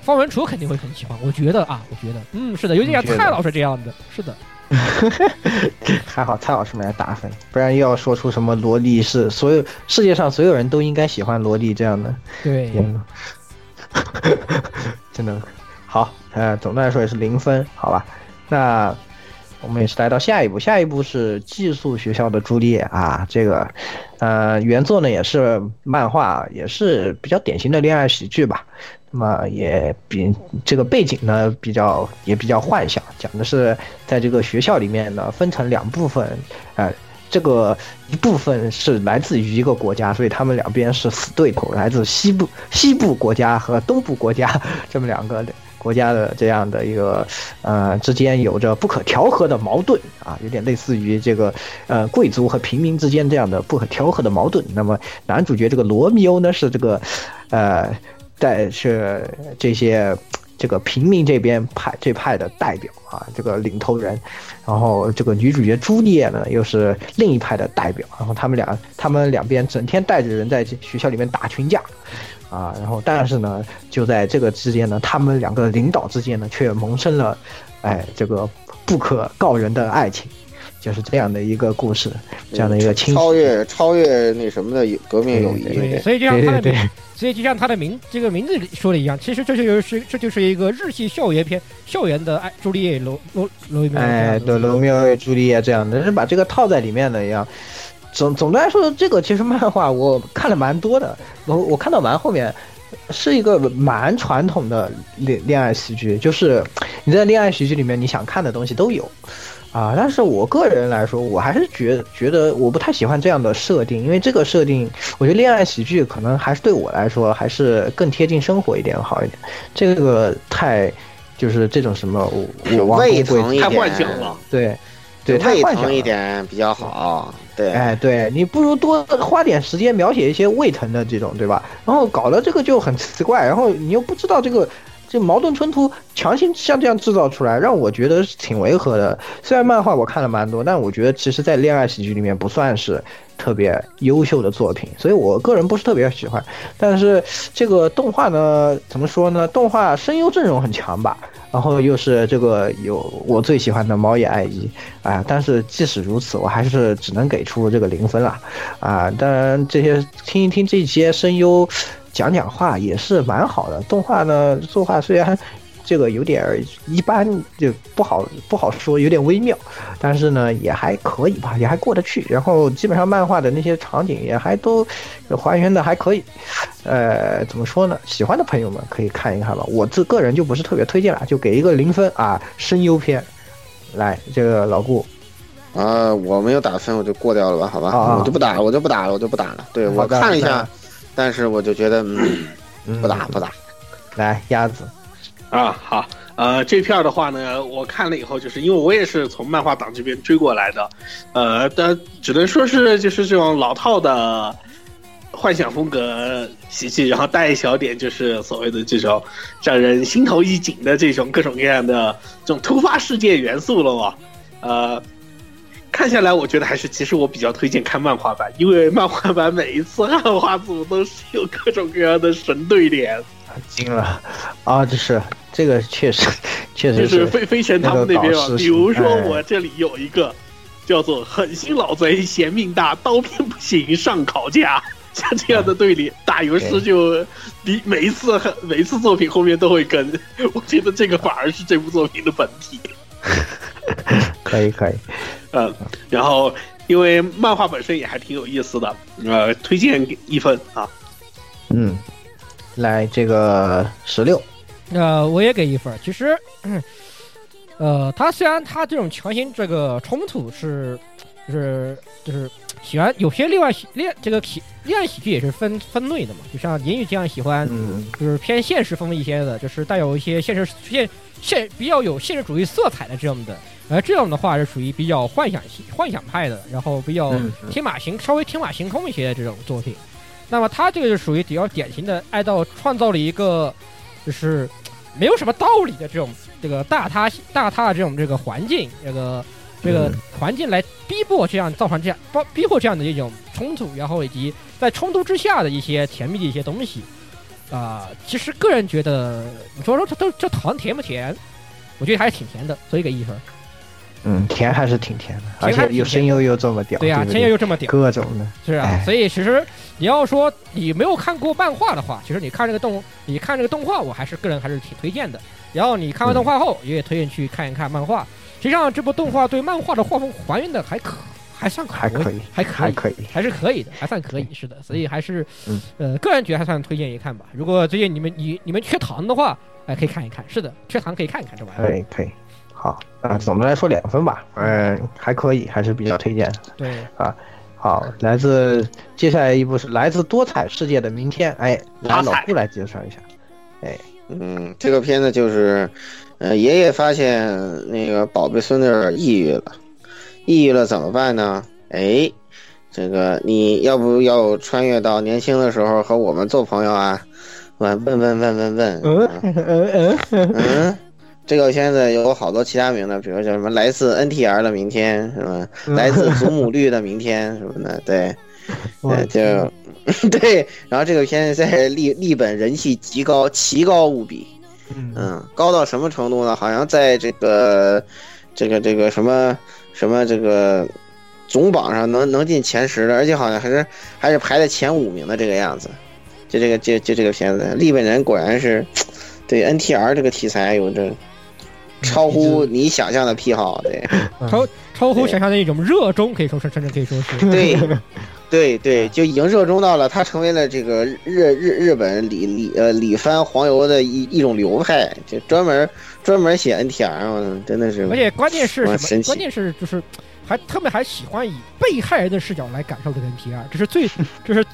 方文楚肯定会很喜欢，我觉得啊，我觉得，嗯，是的，有点像蔡老师这样的，是的。还好蔡老师没来打分，不然又要说出什么萝莉是所有世界上所有人都应该喜欢萝莉这样的对，言论，真的好。呃，总的来说也是零分，好吧？那我们也是来到下一步，下一步是寄宿学校的朱丽叶啊，这个呃原作呢也是漫画，也是比较典型的恋爱喜剧吧。那么也比这个背景呢比较也比较幻想，讲的是在这个学校里面呢分成两部分，呃，这个一部分是来自于一个国家，所以他们两边是死对头，来自西部西部国家和东部国家这么两个国家的这样的一个呃之间有着不可调和的矛盾啊，有点类似于这个呃贵族和平民之间这样的不可调和的矛盾。那么男主角这个罗密欧呢是这个呃在是这些。这个平民这边派这派的代表啊，这个领头人，然后这个女主角朱丽叶呢又是另一派的代表，然后他们俩他们两边整天带着人在学校里面打群架，啊，然后但是呢就在这个之间呢，他们两个领导之间呢却萌生了，哎，这个不可告人的爱情，就是这样的一个故事，这样的一个亲超越超越那什么的革命友谊。对，所以就像对对对他的名，所以就像他的名这个名字说的一样，其实这就是这就是一个日系校园片，校园的爱朱丽叶罗罗罗密欧哎，对，罗密欧与朱丽叶这样的，是把这个套在里面的一样。总总的来说，这个其实漫画我看了蛮多的，我我看到蛮后面，是一个蛮传统的恋恋爱喜剧，就是你在恋爱喜剧里面你想看的东西都有。啊，但是我个人来说，我还是觉觉得我不太喜欢这样的设定，因为这个设定，我觉得恋爱喜剧可能还是对我来说还是更贴近生活一点好一点。这个太就是这种什么我我王胃公贵疼一太幻想，了。对，对，太幻想一。点比较好。对，哎，对你不如多花点时间描写一些胃疼的这种，对吧？然后搞得这个就很奇怪，然后你又不知道这个这矛盾冲突强行像这样制造出来，让我觉得是挺违和的。虽然漫画我看了蛮多，但我觉得其实在恋爱喜剧里面不算是特别优秀的作品，所以我个人不是特别喜欢。但是这个动画呢，怎么说呢？动画声优阵容很强吧，然后又是这个有我最喜欢的猫野爱一啊，但是即使如此，我还是只能给出这个零分了啊。当然，这些听一听这些声优讲讲话也是蛮好的。动画呢，作画虽然这个有点儿一般，就不好不好说，有点微妙，但是呢也还可以吧，也还过得去。然后基本上漫画的那些场景也还都还原的还可以。呃，怎么说呢？喜欢的朋友们可以看一看吧。我自个人就不是特别推荐了，就给一个零分啊，声优篇。来，这个老顾，啊，我没有打分，我就过掉了吧，好吧，啊我就不打了，我就不打了，我就不打了。对我看了一下但是我就觉得，嗯，嗯不打不打。来，鸭子，啊，好，呃，这片儿的话呢，我看了以后，就是因为我也是从漫画党这边追过来的，呃，但只能说是就是这种老套的幻想风格喜剧，然后带一小点就是所谓的这种让人心头一紧的这种各种各样的这种突发事件元素了嘛，呃。看下来，我觉得还是其实我比较推荐看漫画版，因为漫画版每一次汉化组都是有各种各样的神对联，惊了。啊！这是这个确实 确实就是飞飞神他们那边嘛那个搞，事比如说哎。我这里有一个叫做“狠心老贼嫌命大，刀片不行上烤架”，像这样的对联打游戏就你每一次每一次作品后面都会跟，我觉得这个反而是这部作品的本体。可 以可以，嗯，然后因为漫画本身也还挺有意思的，呃，推荐给一分啊。嗯，来这个十六，呃，我也给一分。其实，嗯 呃，他虽然他这种强行这个冲突是，就是就是喜欢有些恋爱喜恋这个喜恋爱喜剧也是分分类的嘛，就像言语这样喜欢嗯就是偏现实风一些的，就是带有一些现实现现比较有现实主义色彩的这样的，而这样的话是属于比较幻想系幻想派的，然后比较天马行稍微天马行空一些的这种作品。那么他这个就属于比较典型的爱到创造了一个就是没有什么道理的这种这个大他大他的这种这个环境，这个这个嗯环境来逼迫这样造成这样包逼迫这样的一种冲突，然后以及在冲突之下的一些甜蜜的一些东西。啊、其实个人觉得，你说说这都这糖甜不甜？我觉得还是挺甜的，所以给一分。嗯，甜还是挺甜的，而且有声优又这么屌，对呀、不甜又又这么屌，各种的，是啊哎，所以其实你要说你没有看过漫画的话，其实你看这个动，你看这个动画，我还是个人还是挺推荐的。然后你看完动画后，也推荐去看一看漫画。实际上，这部动画对漫画的画风还原的还可，还算可以还可以，还可以，还可以，还是可以的，还算可以，是的。所以还是，嗯呃，个人觉得还算推荐一看吧。如果最近你们你你们缺糖的话，哎、可以看一看。是的，缺糖可以看一看这玩意儿。可以可以。好，啊，总的来说两分吧，嗯，还可以，还是比较推荐。对啊，好，来自接下来一部是来自多彩世界的明天，哎，来老顾来介绍一下。哎嗯，这个片子就是，呃，爷爷发现那个宝贝孙女儿抑郁了，抑郁了怎么办呢？哎，这个你要不要穿越到年轻的时候和我们做朋友啊？问问问问问问，嗯嗯嗯嗯，嗯，这个片子有好多其他名的，比如叫什么来自 NTR 的明天，什么？来自祖母绿的明天什么的，对，我对，就 对。然后这个片子在立立本人气极高，奇高无比。嗯嗯，高到什么程度呢？好像在这个这个这个什么什么这个总榜上能能进前十的，而且好像还是还是排在前五名的这个样子。就这个就就这个片子，日本人果然是对 NTR 这个题材有着超乎你想象的癖好，对超超乎想象的一种热衷，可以说是甚至可以说是。对。对对，就已经热衷到了，它成为了这个日日日本里里呃里番黄油的一一种流派，就专门专门写 NTR，嗯真的是，而且关键是什么？关键是就是还他们还喜欢以被害人的视角来感受这个 NTR，这是最 这是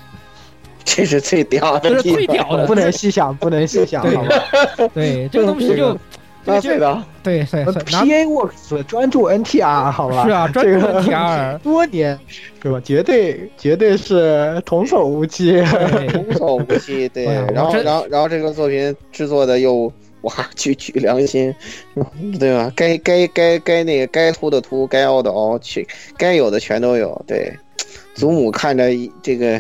这是最屌的这是，最屌的，不能细想，不能细想，好吧？对这个东西就这那个就对的，对对对，PA Works 专注 NTR，好吧？是啊，专注 NTR，多年对吧？绝对绝对是童叟无欺。对 童叟无欺，对然后然后然后这个作品制作的又哇，举举良心，对吧？该该该该那个该凸的凸，该凹的凹，去该有的全都有，对。祖母看着这个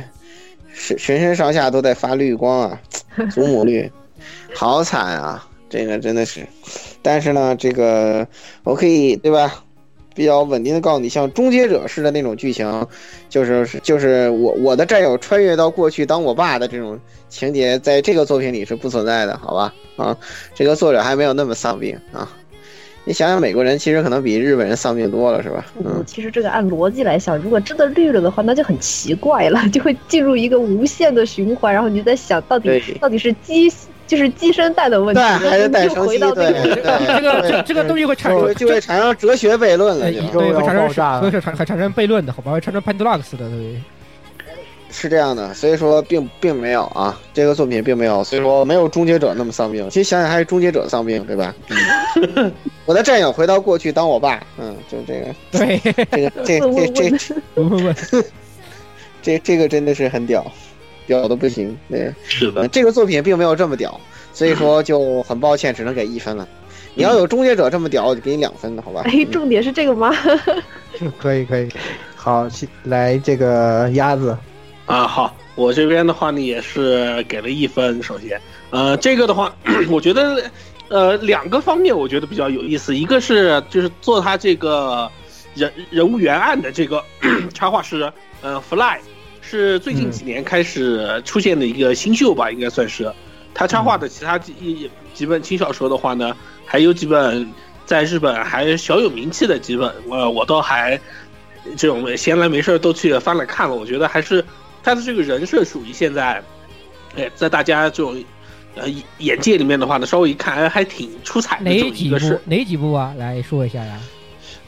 全全身上下都在发绿光啊，祖母绿，好惨啊！这个真的是，但是呢，这个我可以对吧？比较稳定的告诉你，像终结者式的那种剧情，就是就是我我的战友穿越到过去当我爸的这种情节，在这个作品里是不存在的，好吧？啊，这个作者还没有那么丧病啊。你想想，美国人其实可能比日本人丧病多了，是吧？嗯嗯，，其实这个按逻辑来想，如果真的绿了的话，那就很奇怪了，就会进入一个无限的循环，然后你就在想到底到底是鸡就是鸡生蛋的问题，对还是蛋就生鸡对这个这这个东西会产生就会产生哲学悖论了，对会产生会产会产生悖论的，好吧？会产生 Pandlux 的，对。是这样的，所以说并并没有啊，这个作品并没有，所以说没有终结者那么丧病。其实想想还是终结者丧病，对吧？嗯 我的战友回到过去当我爸，嗯，就这个对，这个这这这不不不，这这个真的是很屌，屌的不行。对，是的嗯，这个作品并没有这么屌，所以说就很抱歉，只能给一分了。你要有终结者这么屌，我就给你两分了，好吧？哎，重点是这个吗？可以可以，好，去来这个鸭子，啊，好，我这边的话呢也是给了一分。首先，呃，这个的话，我觉得，呃，两个方面我觉得比较有意思，一个是就是做他这个人人物原案的这个 插画师，呃，Fly 是最近几年开始出现的一个新秀吧，应该算是。他插画的其他几几本轻小说的话呢，还有几本在日本还小有名气的几本，我我倒还这种闲来没事都去翻了看了。我觉得还是他的这个人设属于现在，哎，在大家这种呃眼界里面的话呢，稍微一看哎还挺出彩的哪几个是？哪几部啊？来说一下呀。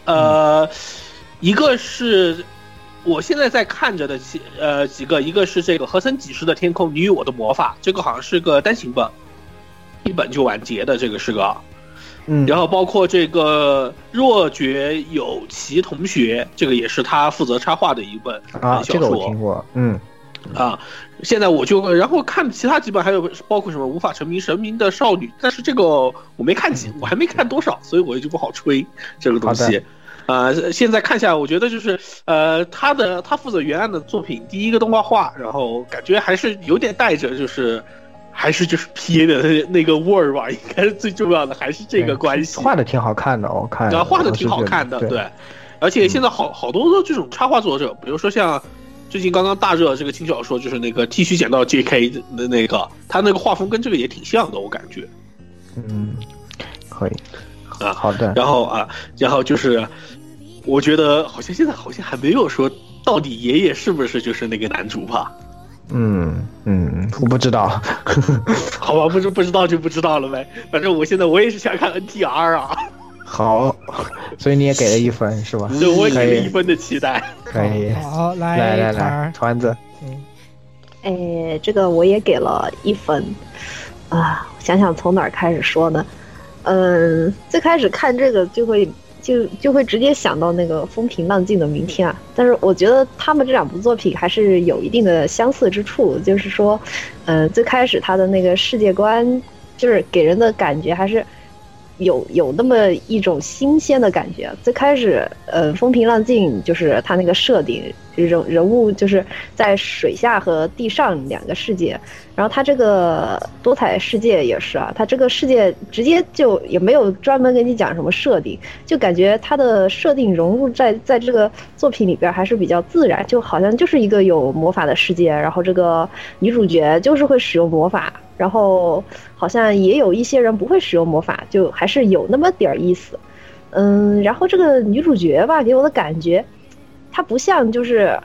呃，一个是我现在在看着的几呃几个，一个是这个和森几十的天空，你与我的魔法，这个好像是个单行本，一本就完结的，这个是个。嗯，然后包括这个若觉有其同学，这个也是他负责插画的一本啊，小这个我说听过，嗯啊。现在我就然后看其他几本，还有包括什么无法成名神明的少女，但是这个我没看几，我还没看多少，所以我也就不好吹这个东好西。呃，现在看下来，我觉得就是呃，他的他负责原案的作品，第一个动画画，然后感觉还是有点带着就是。还是就是 P A 的那那个味儿吧，应该是最重要的，还是这个关系。画的挺好看的，我看。对，画的挺好看的，对。对而且现在好好多的这种插画作者，比如说像最近刚刚大热这个轻小说，就是那个剃须剪刀 J K 的那个，他那个画风跟这个也挺像的，我感觉。嗯，可以。啊，好的。然后啊，然后就是，我觉得好像现在好像还没有说到底爷爷是不是就是那个男主吧。嗯嗯，我不知道，好吧，不是不知道就不知道了呗。反正我现在我也是想看 NTR 啊。好，所以你也给了一分是吧？对，我也给了一分的期待。可以。好，来来来来，团子。嗯。哎，这个我也给了一分。啊，想想从哪儿开始说呢？嗯，最开始看这个就会。就就会直接想到那个风平浪静的明天啊，但是我觉得他们这两部作品还是有一定的相似之处，就是说，嗯，最开始他的那个世界观，就是给人的感觉还是有有那么一种新鲜的感觉。最开始，呃，风平浪静就是他那个设定，人人物就是在水下和地上两个世界。然后它这个多彩世界也是啊，它这个世界直接就也没有专门给你讲什么设定，就感觉它的设定融入在在这个作品里边还是比较自然，就好像就是一个有魔法的世界，然后这个女主角就是会使用魔法，然后好像也有一些人不会使用魔法，就还是有那么点儿意思。嗯，然后这个女主角吧，给我的感觉，她不像就是。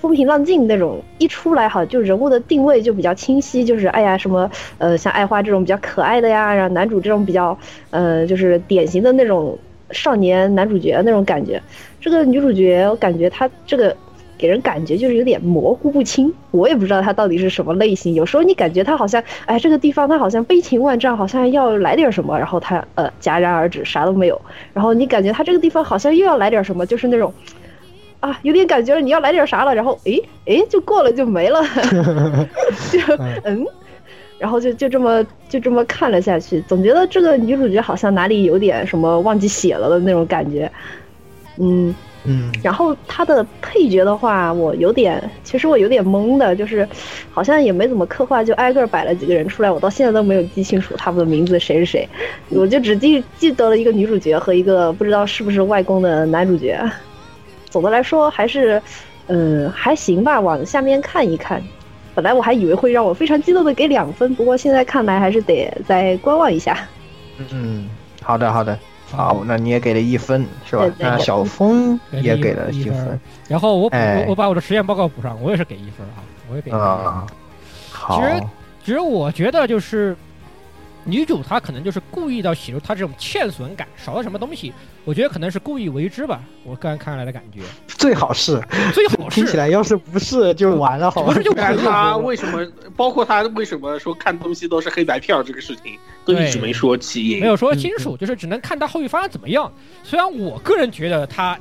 风平浪静那种一出来哈，就人物的定位就比较清晰，就是哎呀什么呃像爱花这种比较可爱的呀，然后男主这种比较呃就是典型的那种少年男主角那种感觉。这个女主角我感觉她这个给人感觉就是有点模糊不清，我也不知道她到底是什么类型。有时候你感觉她好像哎这个地方她好像悲情万丈，好像要来点什么，然后她呃戛然而止，啥都没有。然后你感觉她这个地方好像又要来点什么，就是那种。啊，有点感觉你要来点啥了，然后诶诶就过了就没了，就嗯，然后就就这么就这么看了下去，总觉得这个女主角好像哪里有点什么忘记写了的那种感觉，嗯嗯，然后他的配角的话，我有点其实我有点懵的，就是好像也没怎么刻画，就挨个摆了几个人出来，我到现在都没有记清楚他们的名字谁是谁，我就只记记得了一个女主角和一个不知道是不是外公的男主角。总的来说还是，嗯，还行吧。往下面看一看，本来我还以为会让我非常激动的给两分，不过现在看来还是得再观望一下。嗯，好的，好的，好，那你也给了一分是吧？那小峰也给了一分，然后我哎我我把我的实验报告补上，我也是给一分啊，我也给一分。啊，好其，实其实我觉得就是女主她可能就是故意要写出她这种欠损感，少了什么东西，我觉得可能是故意为之吧。我个人看来的感觉，最好是，最好听起来要是不是就完了，好吧不？是就完看他。为什么，包括他为什么说看东西都是黑白片儿这个事情，都一直没说起因。没有说清楚，就是只能看他后续发展怎么样。虽然我个人觉得他。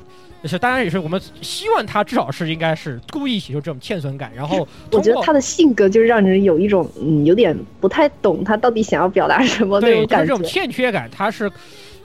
是，当然也是我们希望他至少是应该是故意写出这种欠损感，然后 我觉得他的性格就是让人有一种嗯有点不太懂他到底想要表达什么那对，就是种感觉这种。欠缺感，他是，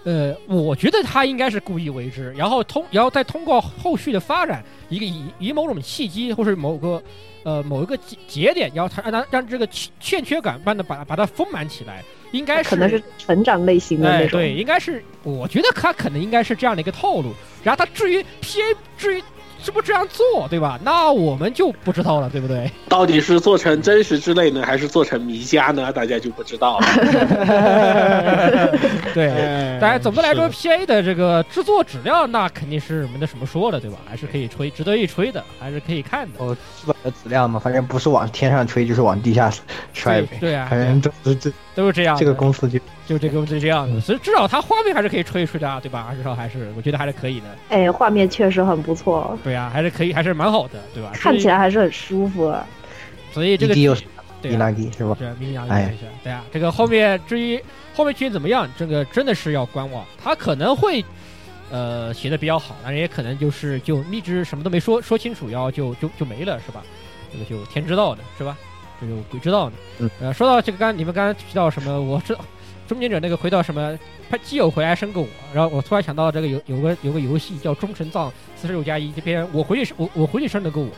呃，我觉得他应该是故意为之，然后通，然后再通过后续的发展，一个以以某种契机或是某个，呃，某一个节节点，然后他让他让这个欠欠缺感慢的把把它丰满起来，应该是可能是成长类型的哎，那种。对，应该是，我觉得他可能应该是这样的一个套路。然后他至于 P A 至于是不是这样做，对吧？那我们就不知道了，对不对？到底是做成真实之类呢，还是做成迷家呢？大家就不知道了。对，哎当然总的来说，P A 的这个制作质量，那肯定是没得什么说的，对吧？还是可以吹，值得一吹的，还是可以看的。哦，基本的质量嘛，反正不是往天上吹，就是往地下摔呗。对对啊，反正都是这都是这样。这个公司就就这个就这样的，所以至少它画面还是可以吹一吹的啊，对吧？至少还是我觉得还是可以的。哎，画面确实很不错，对啊，还是可以，还是蛮好的，对吧？看起来还是很舒服。所以这个一滴又是对啊伊拉蒂是吧？是明阳哎对啊，这个后面至于后面剧情怎么样，这个真的是要观望，他可能会呃写的比较好，但是也可能就是就一直什么都没说说清楚，然后就就就没了，是吧？这个就天知道的，是吧？这就鬼知道呢。嗯，呃，说到这个刚你们刚才提到什么，我知道终结者那个回到什么，他基友回来生个我，然后我突然想到这个有有个有个游戏叫《忠臣藏四十六加一》，这边我回去生我我回去生了个我，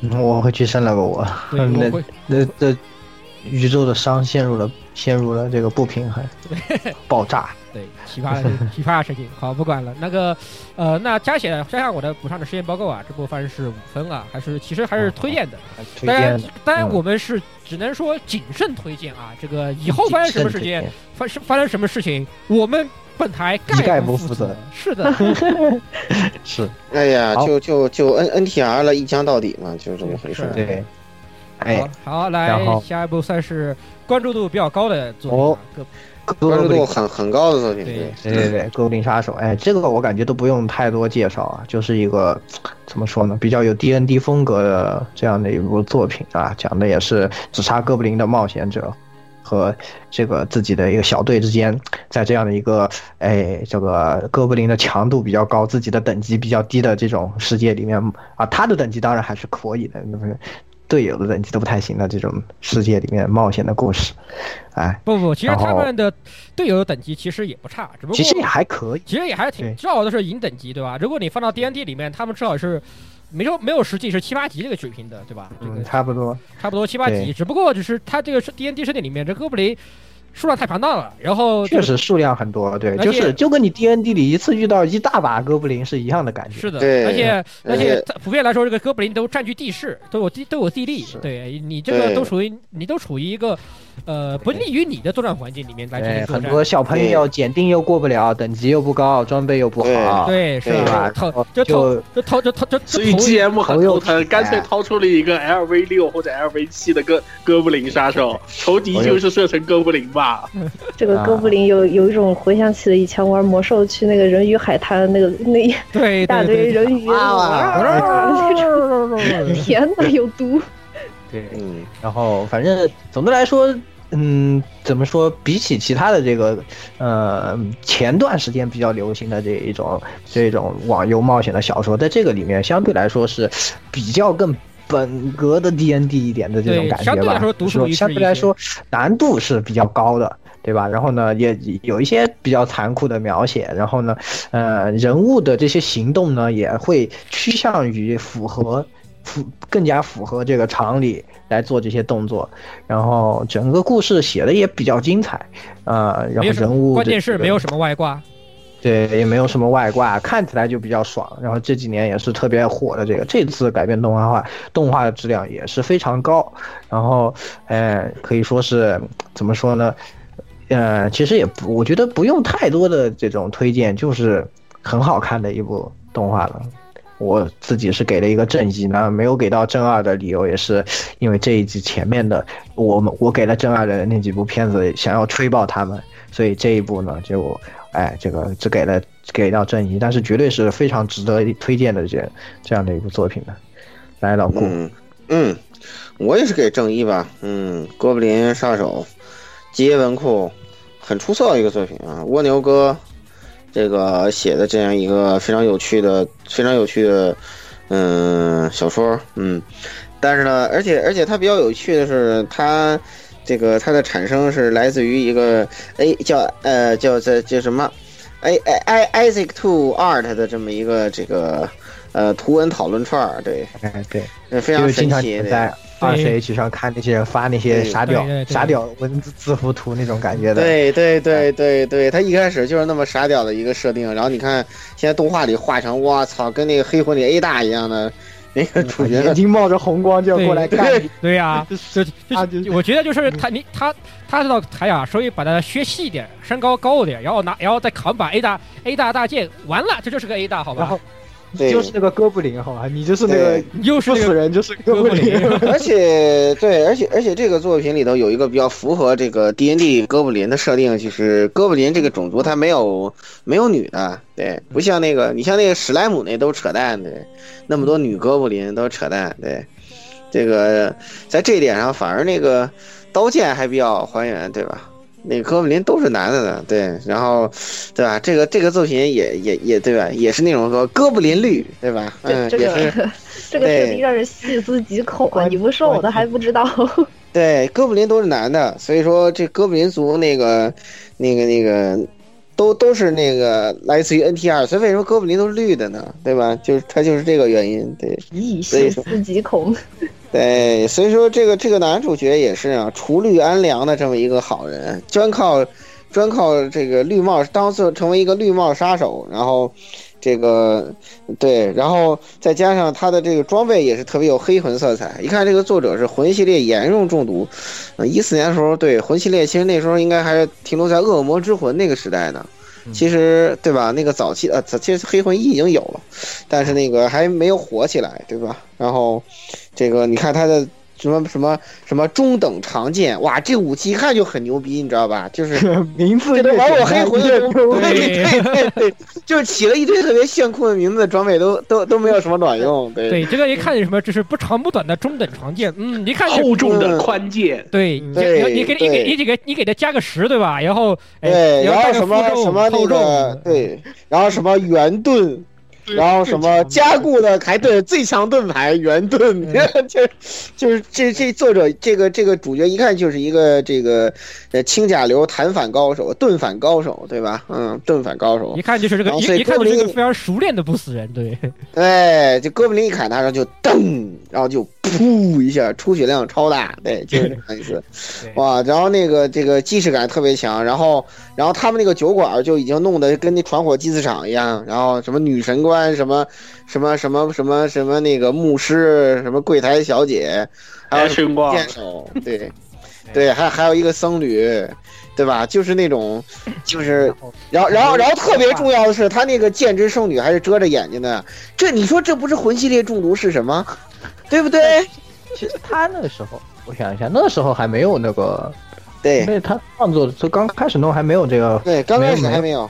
嗯我回去生了个我，那我回那宇宙的伤陷入了陷入了这个不平衡，爆炸。对，奇葩的奇葩的事情。好，不管了。那个，呃，那加起来加上我的补上的实验报告啊，这部分是五分啊，还是其实还是推荐的。推当然荐，当然嗯我们是只能说谨慎推荐啊。这个以后发生什么事情，发生发生什么事情，我们本台一概不不负责责。是的，是哎呀，就就就 N N T R 了，一枪到底嘛，就是这么回事。对，哎好，，好，来下一步算是关注度比较高的作品啊哦，各关注度哥布林，很很高的作品，对对，对哥布林杀手，哎，这个我感觉都不用太多介绍啊，就是一个怎么说呢，比较有 D N D 风格的这样的一部作品啊，讲的也是只杀哥布林的冒险者。和这个自己的一个小队之间，在这样的一个哎，这个哥布林的强度比较高，自己的等级比较低的这种世界里面啊，他的等级当然还是可以的，队友的等级都不太行的这种世界里面冒险的故事，哎，不不，其实他们的队友的等级其实也不差，只不过其实也还可以。其实也还是挺，至少都是银等级，对吧？如果你放到 D N D 里面，他们至少是没有没有实际是七八级这个水平的，对吧？这个嗯，差不多。差不多七八级，只不过就是他这个是 D N D 设定里面这哥布林数量太庞大了，然后确实数量很多，对，就是就跟你 D N D 里一次遇到一大把哥布林是一样的感觉。是的，对而且而而且普遍来说，这个哥布林都占据地势，都有地都有地利，对你这个都属于你都处于一个呃不利于你的作战环境里面来进，行作战。很多小朋友检定又过不了，等级又不高，装备又不好，对，是对吧？掏？就掏就掏就掏就就所以 G M 很头疼，干脆掏出了一个 L V 六或者 L V 七的哥哥布林杀手，仇敌就是射程哥布林吧。这个哥布林有有一种回想起了以前玩魔兽去那个人鱼海滩那个那一大堆人鱼，天呐，有毒！对，嗯，然后反正总的来说，嗯，怎么说？比起其他的这个，呃，前段时间比较流行的这一种这种网游冒险的小说，在这个里面相对来说是比较更本格的 D N D 一点的这种感觉吧。相对来说独树一帜相对来说难度是比较高的。对吧？然后呢，也有一些比较残酷的描写，然后呢，呃，人物的这些行动呢，也会趋向于符合符更加符合这个常理来做这些动作，然后整个故事写的也比较精彩，啊，然后人物关键是没有什么外挂，对，也没有什么外挂，看起来就比较爽。然后这几年也是特别火的这个，这次改编动画化，动画的质量也是非常高。然后，呃，可以说是怎么说呢？呃，其实也不，我觉得不用太多的这种推荐，就是很好看的一部动画了。我自己是给了一个正一，那没有给到正二的理由，也是因为这一集前面的我们我给了正二的那几部片子，想要吹爆他们，所以这一部呢就哎这个只给了给到正一，但是绝对是非常值得推荐的这这样的一部作品的。来，老顾，嗯，我也是给正一吧。嗯，哥布林杀手，吉耶文库，很出色的一个作品啊。蜗牛哥这个写的这样一个非常有趣的、非常有趣的嗯小说，嗯，但是呢，而且而且它比较有趣的是它。这个它的产生是来自于一个 A 叫呃叫这叫什么 A I Isaac Two Art 的这么一个这个呃图文讨论串儿，对，哎对，呃非常神奇的。在二 C H 上看那些人发那些傻屌傻屌文字字符图那种感觉的。对对对对对，他一开始就是那么傻屌的一个设定，然后你看现在动画里画成，我操，跟那个黑魂里 A 大一样的 那个主角眼睛冒着红光就要过来干你，对呀、我觉得就是他你他他这道台啊，所以把它削细一点，身高高一点，然后拿然后再扛把 A 大 A 大大剑，完了这就是个 A 大，好吧然后？对 就是那个哥布林，好吧，你就是那个 又是死人就是哥哥布布林林，而且对，而且而且这个作品里头有一个比较符合这个 D N D 哥布林的设定，就是哥布林这个种族它没有没有女的，对，不像那个你像那个史莱姆那都扯淡，的，那么多女哥布林都扯淡，对，这个在这一点上反而那个刀剑还比较还原，对吧？那个哥布林都是男的呢，对，然后，对吧？这个这个作品也也也对吧？也是那种说哥布林绿，对吧？嗯，这也是。个这个设定让人细思极恐啊！你不说我都还不知道。对，哥布林都是男的，所以说这哥布林族那个、那个、那个，都都是那个来自于 NTR，所以为什么哥布林都是绿的呢？对吧？就是它就是这个原因，对细思极恐。对，所以说这个这个男主角也是啊，除绿安良的这么一个好人，专靠专靠这个绿帽当做成为一个绿帽杀手，然后这个对，然后再加上他的这个装备也是特别有黑魂色彩。一看这个作者是魂系列严重中毒，呃，一四年的时候，对魂系列其实那时候应该还是停留在恶魔之魂那个时代呢。其实对吧？那个早期呃，早其实黑魂一已经有了，但是那个还没有火起来，对吧？然后这个你看他的什么什么什么中等长剑，哇，这武器一看就很牛逼，你知道吧？就是 名字这都越玩我黑魂的对对对对，就是起了一堆特别炫酷的名字，装备都都都没有什么卵用。对对这个一看什么，就是不长不短的中等长剑，嗯，一看就厚重的宽剑，对，你给你给你给你给他加个十，对吧？然后哎对，然后什么什么那厚重个对，然后什么圆盾。然后什么加固的还对最强盾牌圆盾，就就是这这作者这个这个主角一看就是一个这个呃轻甲流弹反高手盾反高手对吧？嗯，盾反高手一。看就是这个一一看就是哥布林这个非常熟练的不死人，对，对，就哥布林一砍他，然后就噔，然后就噗一下，出血量超大，对，就是这个意思。哇，然后那个这个既视感特别强，然后然后他们那个酒馆就已经弄得跟那传火祭祀场一样，然后什么女神官，什么什么什么什么什么那个牧师，什么柜台小姐，还有还神光剑手，对对，还还有一个僧侣。对吧？就是那种，就是，然后，然后，然后特别重要的是，他那个剑之圣女还是遮着眼睛的。这你说这不是魂系列中毒是什么？对不对？其实他那个时候，我想一下，那个时候还没有那个，对因对为他创作的时候刚开始弄还没有这个。对，刚开始还没有。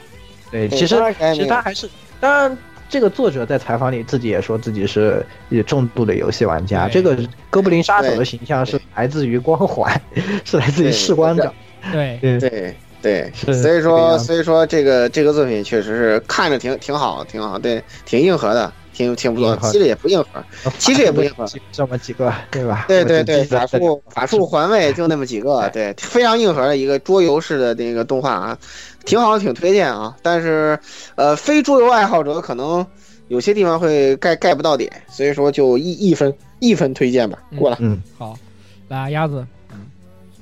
对，其实其实他还是，当然这个作者在采访里自己也说自己是也重度的游戏玩家。这个哥布林杀手的形象是来自于光环，是来自于士官长。对，对对对，所以说，所以说这个这个作品确实是看着挺挺好，挺好，对，挺硬核的，挺挺不错硬。核其实也不硬核，其实也不硬核。这么几个，对吧？对对对，法术法术环卫就那么几个，对，非常硬核的一个桌游式的那个动画啊，挺好，挺推荐啊。但是，呃，非桌游爱好者可能有些地方会盖盖不到点，所以说就一一分一分推荐吧，过了。嗯，好，来鸭子，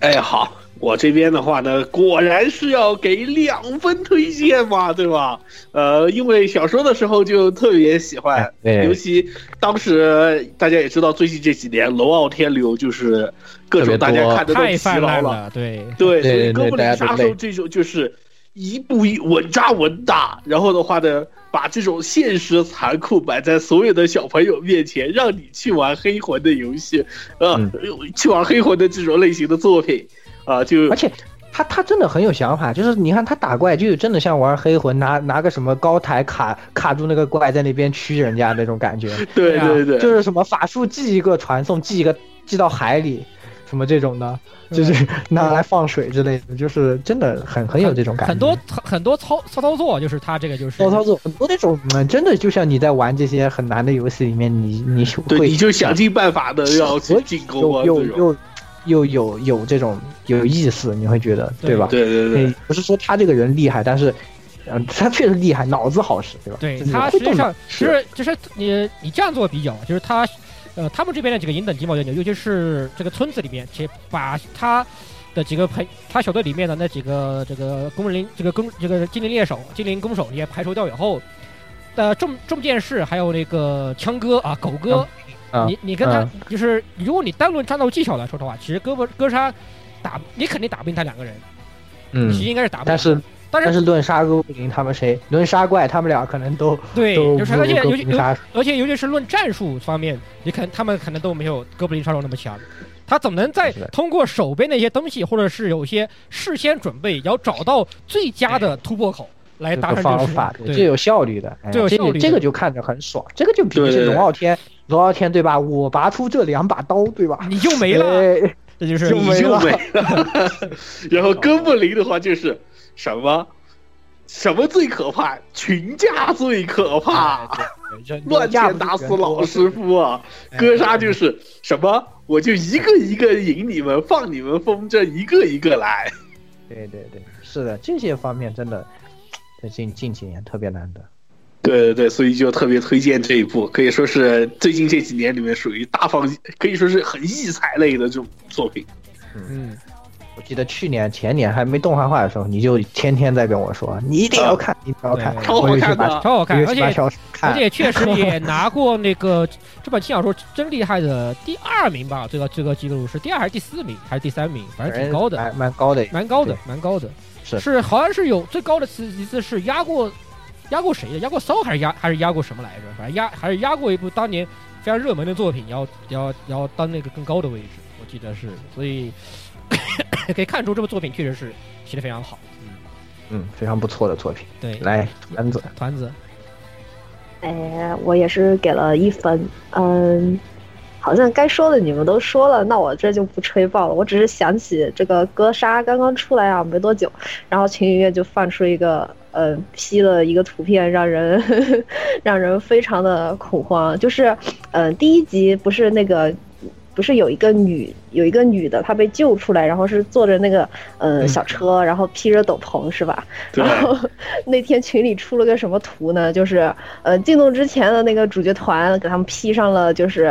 哎，好，我这边的话呢，果然是要给两分推荐嘛，对吧？呃，因为小时候的时候就特别喜欢，对。尤其当时大家也知道，最近这几年龙傲天流就是各种大家看的都太疲劳了，泛滥了，对，对，所对对以哥布林杀手这种就是一步一稳扎稳打，然后的话呢，把这种现实残酷摆在所有的小朋友面前，让你去玩黑魂的游戏，呃，嗯。去玩黑魂的这种类型的作品，啊、就而且他他真的很有想法，就是你看他打怪就真的像玩黑魂，拿拿个什么高台卡卡住那个怪在那边驱人家那种感觉，啊对对对，就是什么法术寄一个传送，寄一个寄到海里，什么这种的，就是 拿来放水之类的，就是真的很很有这种感觉。很多很很多操操操作，就是他这个就是。操操作，很多那种嗯真的就像你在玩这些很难的游戏里面，你你对，会你就想尽办法的要去进攻啊，这种，又有有这种有意思，你会觉得对对吧？对对对对，不是说他这个人厉害，但是，嗯，他确实厉害，脑子好使，对吧？对他实际上就是就是你你这样做比较，就是他呃，他们这边的几个银等级冒险者，尤其是这个村子里面，且把他的几个排，他小队里面的那几个这个工人，这个工这个精灵猎手、精灵弓手也排除掉以后，的重重剑士还有那个枪哥啊，狗哥，啊你你跟他嗯就是，如果你单论战斗技巧来说的话，其实哥布哥杀打你肯定打不赢他两个人，嗯其实应该是打不赢。但是但是论杀哥布林他们谁论杀怪他们俩可能都对，都就是而且尤其尤而且尤其是论战术方面，你可能他们可能都没有哥布林杀手那么强。他怎么能在通过手边的一些东西，或者是有些事先准备，要找到最佳的突破口来达方法，最？有效率的，哎这个这有效率这个就看着很爽，这个就比是对对对龙傲天，龙傲天对吧？我拔出这两把刀，对吧？你就没了，哎这就是就没了就没了。然后哥布林的话就是什么什么最可怕？群架最可怕，乱拳打死老师傅啊！哥杀就是什么？我就一个一个引你们，放你们风筝，一个一个来。对对对，是的，这些方面真的在近近几年特别难得。对对对，所以就特别推荐这一部，可以说是最近这几年里面属于大放，可以说是很异彩类的这种作品。嗯，我记得去年前年还没动画化的时候，你就天天在跟我说，你一定要看，你一定要看，超好看的，超好看，而且而。且确实也拿过那个这本轻小说真厉害的第二名吧？最高最高记录是第二还是第四名还是第三名？反正挺高的，蛮蛮高的，蛮高的对，蛮高的。是是好像是有最高的次一次是压过压过谁的？压过骚还是压还是压过什么来着？反正压还是压过一部当年非常热门的作品，要要要当那个更高的位置，我记得是，所以 可以看出这部作品确实是写的非常好。嗯，嗯，非常不错的作品。对，来，团子，团子，哎，我也是给了一分。嗯，好像该说的你们都说了，那我这就不吹爆了。我只是想起这个哥杀刚刚出来啊，没多久，然后群里面就放出一个呃 P 了一个图片，让人 让人非常的恐慌。就是嗯、呃第一集不是那个。不是有一个女有一个女的，她被救出来，然后是坐着那个呃嗯小车，然后披着斗篷是吧？对然后那天群里出了个什么图呢？就是呃进洞之前的那个主角团给他们 P 上了，就是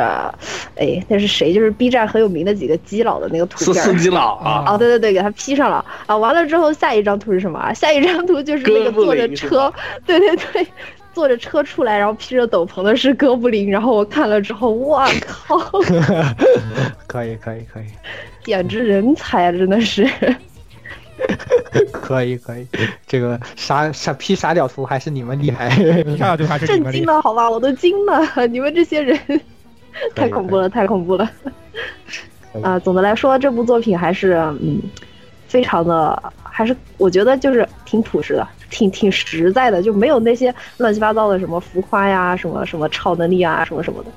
哎那是谁？就是 B 站很有名的几个基佬的那个图片。是司机佬啊，哦，对对对，给他 P 上了啊！完了之后，下一张图是什么啊？下一张图就是那个坐着车，对对对，坐着车出来，然后披着斗篷的是哥布林。然后我看了之后，我靠，可以，可以，可以，简直人才啊！真的是。可以，可以。这个傻傻批傻屌图还是你们厉害。一下就还是你震。惊了，好吧，我都惊了，你们这些人太恐怖了，太恐怖了。啊、总的来说，这部作品还是嗯，非常的，还是我觉得就是挺朴实的，挺挺实在的，就没有那些乱七八糟的什么浮夸呀、什么什么超能力啊、什么什么的，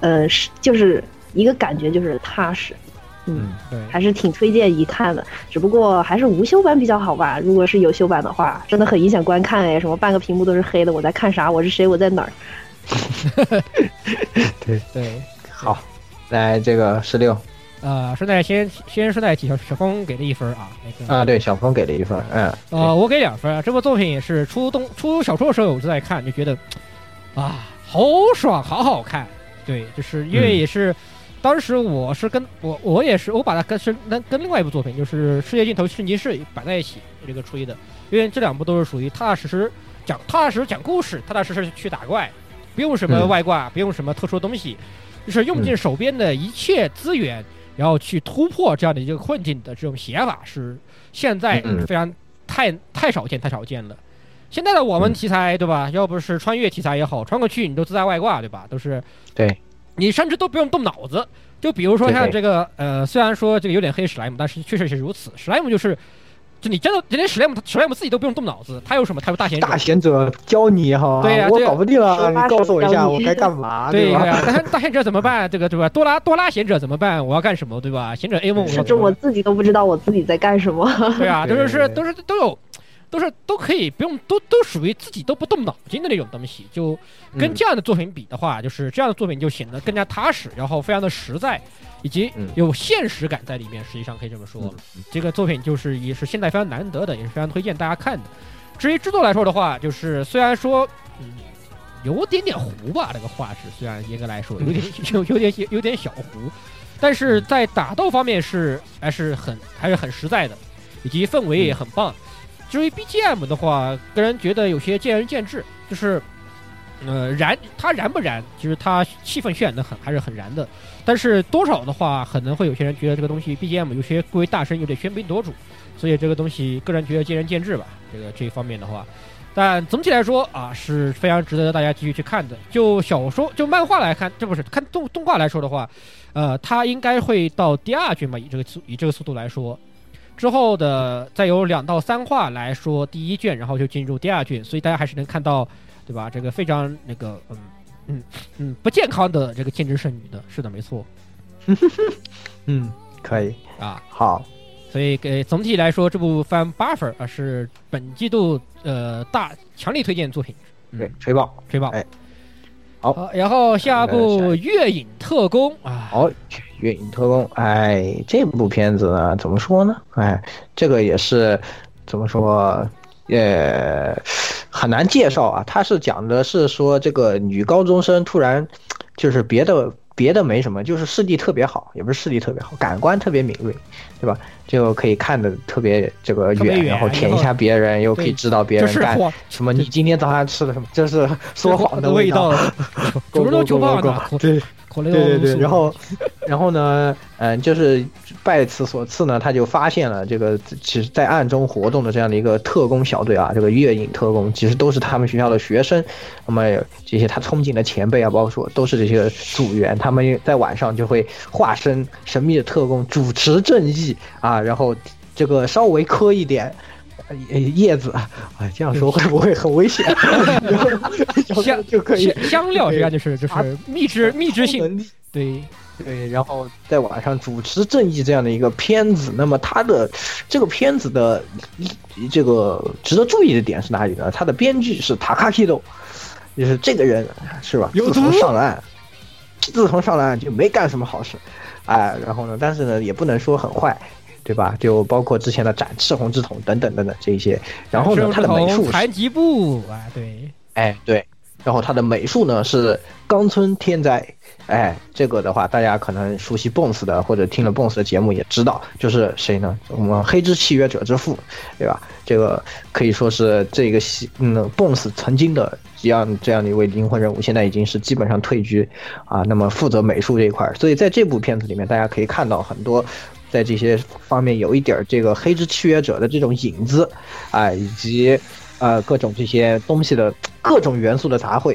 嗯，是就是一个感觉就是踏实。嗯，对，还是挺推荐一看的，只不过还是无修版比较好吧。如果是有修版的话，真的很影响观看哎，什么半个屏幕都是黑的，我在看啥？我是谁？我在哪儿？对，好，来这个十六呃，顺带先先顺带起小小峰给了一分啊，那个啊，对，小峰给了一分，嗯，呃，我给两分啊。这部作品也是出动出小说的时候我就在看，就觉得啊，好爽，好好看。对，就是因为嗯也是、当时我是跟我我也是我把它跟是跟跟另外一部作品就是《世界尽头圣骑士》摆在一起这个吹的，因为这两部都是属于踏踏实实讲踏踏实实讲故事，踏踏实实去打怪，不用什么嗯外挂，不用什么特殊的东西，就是用尽手边的一切资源。然后去突破这样的一个困境的这种写法是现在嗯非常太太少见太少见了。现在的我们嗯题材对吧？要不是穿越题材也好，穿过去你都自带外挂对吧？都是对，你甚至都不用动脑子。就比如说像这个呃，虽然说这个有点黑史莱姆，但是确实是如此。史莱姆就是，就你真的人家史莱姆史莱姆自己都不用动脑子，他有什么？他有大贤者大贤者教你哈，我对呀对呀搞不定了，你告诉我一下我该干嘛，对吧？呀，大大贤者怎么办？这个对吧？多拉多拉贤者怎么办？我要干什么？对吧？贤者 A 梦甚至我自己都不知道我自己在干什么。对啊，对就是是都是都有，都是都可以不用都都属于自己都不动脑筋的那种东西。就跟嗯这样的作品比的话，就是这样的作品就显得更加踏实，然后非常的实在，以及嗯有现实感在里面。实际上可以这么说，这个作品就是也是现在非常难得的，也是非常推荐大家看的。至于制作来说的话，就是虽然说，嗯，有点点糊吧，这个画质虽然严格来说有点 有有点有点小糊，但是在打斗方面是还是很还是很实在的，以及氛围也很棒。至于 BGM 的话，个人觉得有些见仁见智，就是呃燃它燃不燃，其实它气氛渲染的很还是很燃的，但是多少的话，可能会有些人觉得这个东西 BGM 有些过于大声，有点喧宾夺主，所以这个东西个人觉得见仁见智吧。这个这一方面的话。但总体来说啊，是非常值得大家继续去看的。就小说、就漫画来看，这不是看动动画来说的话，呃，它应该会到第二卷吧，以这个速以这个速度来说，之后的再有两到三话来说第一卷，然后就进入第二卷，所以大家还是能看到，对吧？这个非常那个，嗯嗯嗯，不健康的这个兼职剩女的，是的，没错。嗯，可以啊，好。所以给总体来说，这部番八分啊，是本季度呃大强力推荐作品。对，吹爆，吹爆。哎，好，然后下部《月影特工》啊，好，《月影特工》哎，这部片子呢，怎么说呢？哎，这个也是怎么说？呃，很难介绍啊。它是讲的是说，这个女高中生突然就是别的。别的没什么，就是视力特别好，也不是视力特别好，感官特别敏锐，对吧？就可以看的特别这个远，然后舔一下别人，又可以知道别人干什么。你今天早上吃的什么？这是说谎的味道。九十多九八对。对对对，然后，然后呢，嗯，就是拜此所赐呢，他就发现了这个其实，在暗中活动的这样的一个特工小队啊，这个月影特工其实都是他们学校的学生，那么这些他憧憬的前辈啊，包括说都是这些组员，他们在晚上就会化身神秘的特工，主持正义啊，然后这个稍微磕一点。叶子啊，这样说会不会很危险？香就可以香料，这样就是就是秘制秘制性，对对。然后在晚上主持正义这样的一个片子，那么它的这个片子的这个值得注意的点是哪里呢？它的编剧是塔卡基多，就是这个人是吧？自从上了岸，自从上了岸就没干什么好事，哎，然后呢，但是呢，也不能说很坏。对吧？就包括之前的展赤红之瞳等等等等这一些，然后呢，它的美术残疾部啊，对，哎对，然后它的美术呢是冈村天哉，哎，这个的话大家可能熟悉 BOSS 的或者听了 BOSS 的节目也知道，就是谁呢？我们黑之契约者之父，对吧？这个可以说是这个系嗯 BOSS 曾经的这样这样的一位灵魂人物，现在已经是基本上退居啊，那么负责美术这一块，所以在这部片子里面，大家可以看到很多。在这些方面有一点这个黑之契约者的这种影子，啊，以及呃各种这些东西的各种元素的杂烩。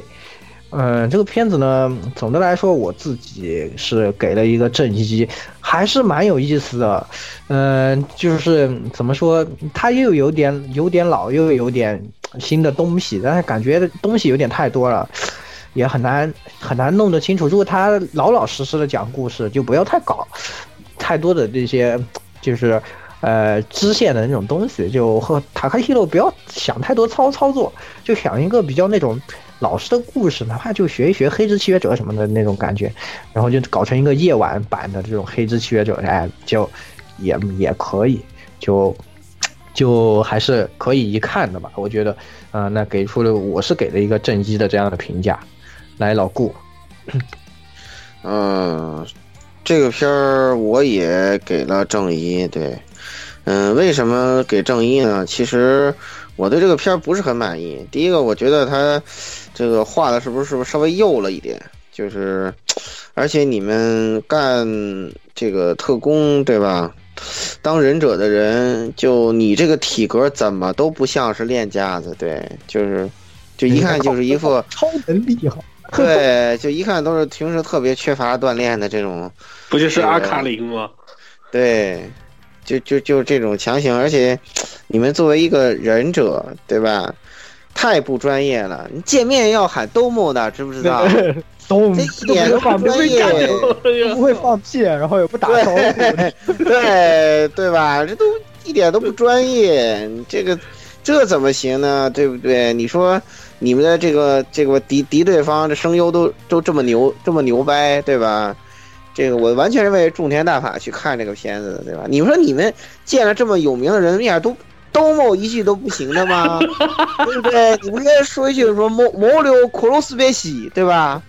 嗯，这个片子呢，总的来说我自己是给了一个正一，还是蛮有意思的。嗯，就是怎么说，它又有点有点老，又有点新的东西，但是感觉东西有点太多了，也很难很难弄得清楚。如果他老老实实的讲故事，就不要太搞。太多的这些，就是，呃，支线的那种东西，就和塔克希洛不要想太多操操作，就想一个比较那种老实的故事，哪怕就学一学黑之契约者什么的那种感觉，然后就搞成一个夜晚版的这种黑之契约者，哎，就也也可以，就就还是可以一看的吧，我觉得，嗯，那给出了我是给了一个正一的这样的评价，来老顾，嗯。这个片儿我也给了正一，对，嗯，为什么给正一呢？其实我对这个片儿不是很满意。第一个，我觉得他这个画的是不是是不是稍微幼了一点？就是，而且你们干这个特工对吧？当忍者的人，就你这个体格怎么都不像是练家子，对，就是，就一看就是一副超能力哈。对，就一看都是平时特别缺乏锻炼的这种，不就是阿卡林吗？对，就就就这种强行，而且你们作为一个忍者，对吧？太不专业了，你见面要喊 domo 的，知不知道？都这一点都不专业，不会放屁，然后也不打招呼，对对吧？这都一点都不专业，这个这怎么行呢？对不对？你说。你们的这个这个敌敌对方这声优都都这么牛这么牛掰，对吧？这个我完全是为种田大法去看这个片子的，对吧？你们说你们见了这么有名的人，面都都兜某一句都不行的吗？对不对？你不应该说一句说谋谋流库鲁斯别西，对吧？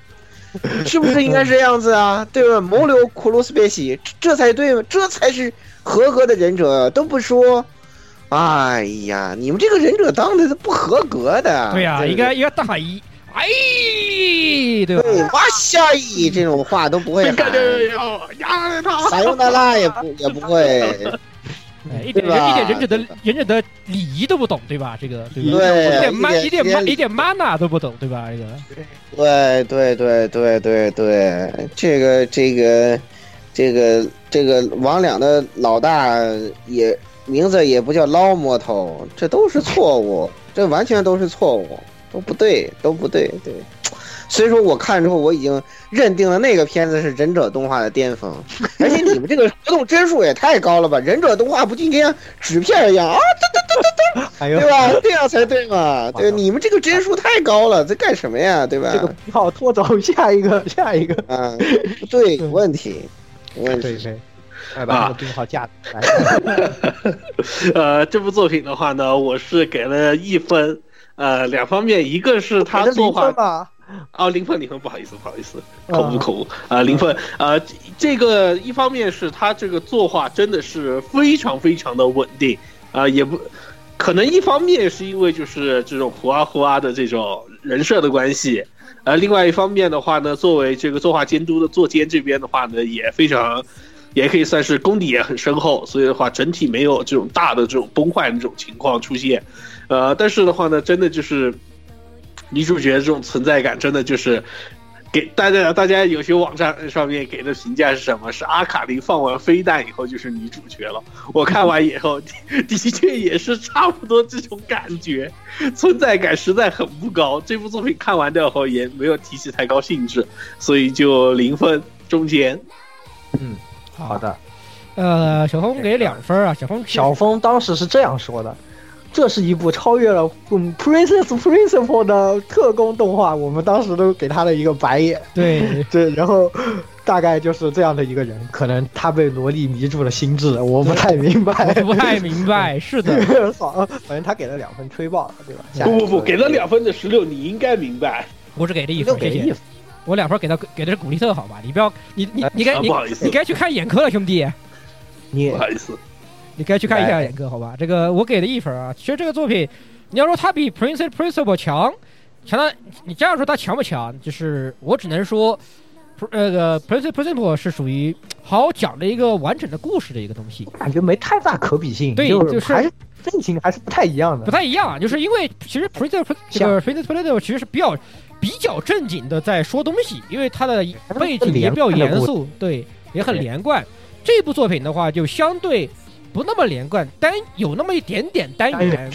是不是应该是这样子啊？对吧？谋流库鲁斯别西，这这才对嘛，这才是合格的忍者，都不说。哎呀，你们这个忍者当的是不合格的。对呀、不应该应该大喊一，哎，对吧？对，哇下一这种话都不会。撒尤那拉也不也不会。哎一点对吧一点忍者的忍者的礼仪都不懂，对吧？这个对吧？对，一点 man 一点一 man 一点 mana 都不懂，对吧？这个对对对对对对，这个这个这个这个王两的老大也名字也不叫捞魔头，这都是错误，这完全都是错误，都不对，都不对，对。所以说我看之后，我已经认定了那个片子是忍者动画的巅峰，而且你们这个活动帧数也太高了吧！忍者动画不就应该像纸片一样啊，哎呦对，吧？这样才对嘛？对，你们这个帧数太高了，在干什么呀？对吧？这个不好拖走下一个下一个，啊，不对，有问题，有问题。对对，来把这个病号架来，呃，这部作品的话呢，我是给了一分。呃，两方面，一个是他作画吧，哦，零分零分，不好意思不好意思，啊口误口误啊，零分呃，这这个一方面是他这个作画真的是非常非常的稳定啊、也不可能一方面是因为就是这种胡啊胡啊的这种人设的关系，呃，另外一方面的话呢，作为这个作画监督的作监这边的话呢，也非常。也可以算是功底也很深厚，所以的话，整体没有这种大的这种崩坏的这种情况出现，呃，但是的话呢，真的就是女主角这种存在感，真的就是给大家，大家有些网站上面给的评价是什么？是阿卡琳放完飞弹以后就是女主角了。我看完以后，的的确也是差不多这种感觉，存在感实在很不高。这部作品看完掉后也没有提起太高兴致，所以就零分中间。嗯，好的。呃，小峰给两分啊，小峰小峰当时是这样说的：“这是一部超越了嗯 Princess Principle 的特工动画。”我们当时都给他的一个白眼。对 对，然后大概就是这样的一个人，可能他被萝莉迷住了心智，我不太明白，不太明白，是的，好，反正他给了两分，吹爆了，对吧？下不不不，给了两分的十六，你应该明白。我只给了一分，谢谢给一分。我两分给到给的是古力特，好吧？你不要，你你你该你你该去看眼科了，兄弟，你不好意思，你该去看一下眼科，好吧？这个我给的一分啊。其实这个作品，你要说它比 Princess Principle 强，强到你这样说它强不强？就是我只能说，那个 Princess Principle 是属于好讲的一个完整的故事的一个东西，感觉没太大可比性，对就就是还是类型还是不太一样的，不太一样，啊就是因为其实 Princess 这个 Princess Principle 其实是比较比较正经的在说东西，因为它的背景也比较严肃，对，也很连贯。这部作品的话就相对不那么连贯，单有那么一点点单元，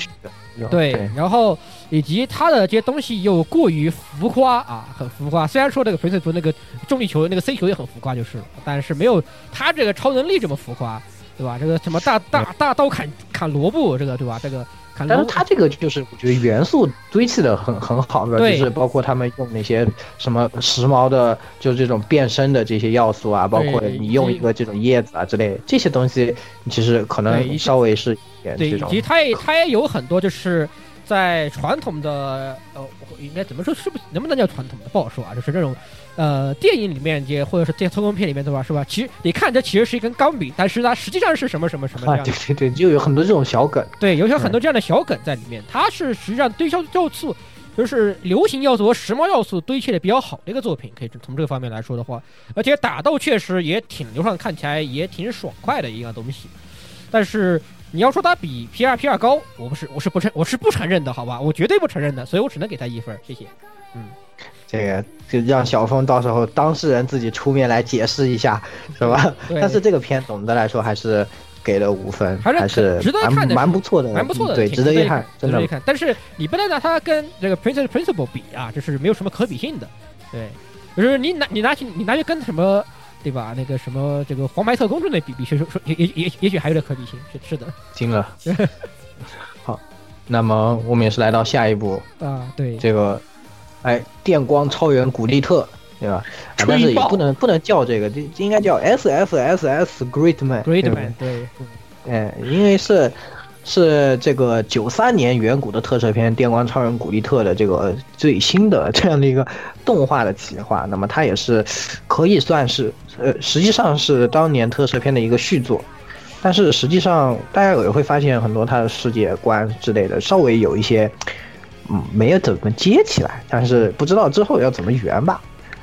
对，然后以及他的这些东西又过于浮夸啊，很浮夸。虽然说这个 Princess 那个重力球那个 C 球也很浮夸就是了，但是没有他这个超能力这么浮夸，对吧？这个什么大大大刀砍砍萝卜，这个对吧？这个。但是他这个就是我觉得元素堆砌的很很好的，就是包括他们用那些什么时髦的，就是这种变身的这些要素啊，包括你用一个这种叶子啊之类这些东西，其实可能稍微是点对。以及它也他也有很多就是在传统的呃，应该怎么说？是不能不能叫传统的？不好说啊，就是这种。呃，电影里面也或者是这些特工片里面对吧？是吧？其实你看这其实是一根钢笔，但是它实际上是什么什么什么样、啊？对对对，就有很多这种小梗。对，有有很多这样的小梗在里面。它是实际上堆消要素，就是流行要素和时髦要素堆砌的比较好的一个作品。可以从这个方面来说的话，而且打斗确实也挺流畅，看起来也挺爽快的一样东西。但是你要说他比 P 二 P 二高，我不是我是不承我是不承认的，好吧？我绝对不承认的，所以我只能给他一分，谢谢。嗯。这个就让小峰到时候当事人自己出面来解释一下，是吧？但是这个片总的来说还是给了五分，还是还是值得看的，蛮不错的，蛮不错的，对，值得一看，值得一看。但是你不能拿它跟这个 Princess Principle 比啊，这是没有什么可比性的。对，就是你拿你拿去你拿去跟什么对吧？那个什么这个黄白特工之类比比，说说也也也也许还有点可比性，是是的。惊了。好，那么我们也是来到下一步啊，对这个。哎，电光超人古力特，对吧？啊，但是也不能不能叫这个，这应该叫 S S S S Great Man。Great Man，对。哎，因为是是这个九三年远古的特摄片《电光超人古力特》的这个最新的这样的一个动画的企划。那么它也是可以算是呃，实际上是当年特摄片的一个续作。但是实际上，大家也会发现很多它的世界观之类的稍微有一些，嗯，没有怎么接起来。但是不知道之后要怎么圆吧，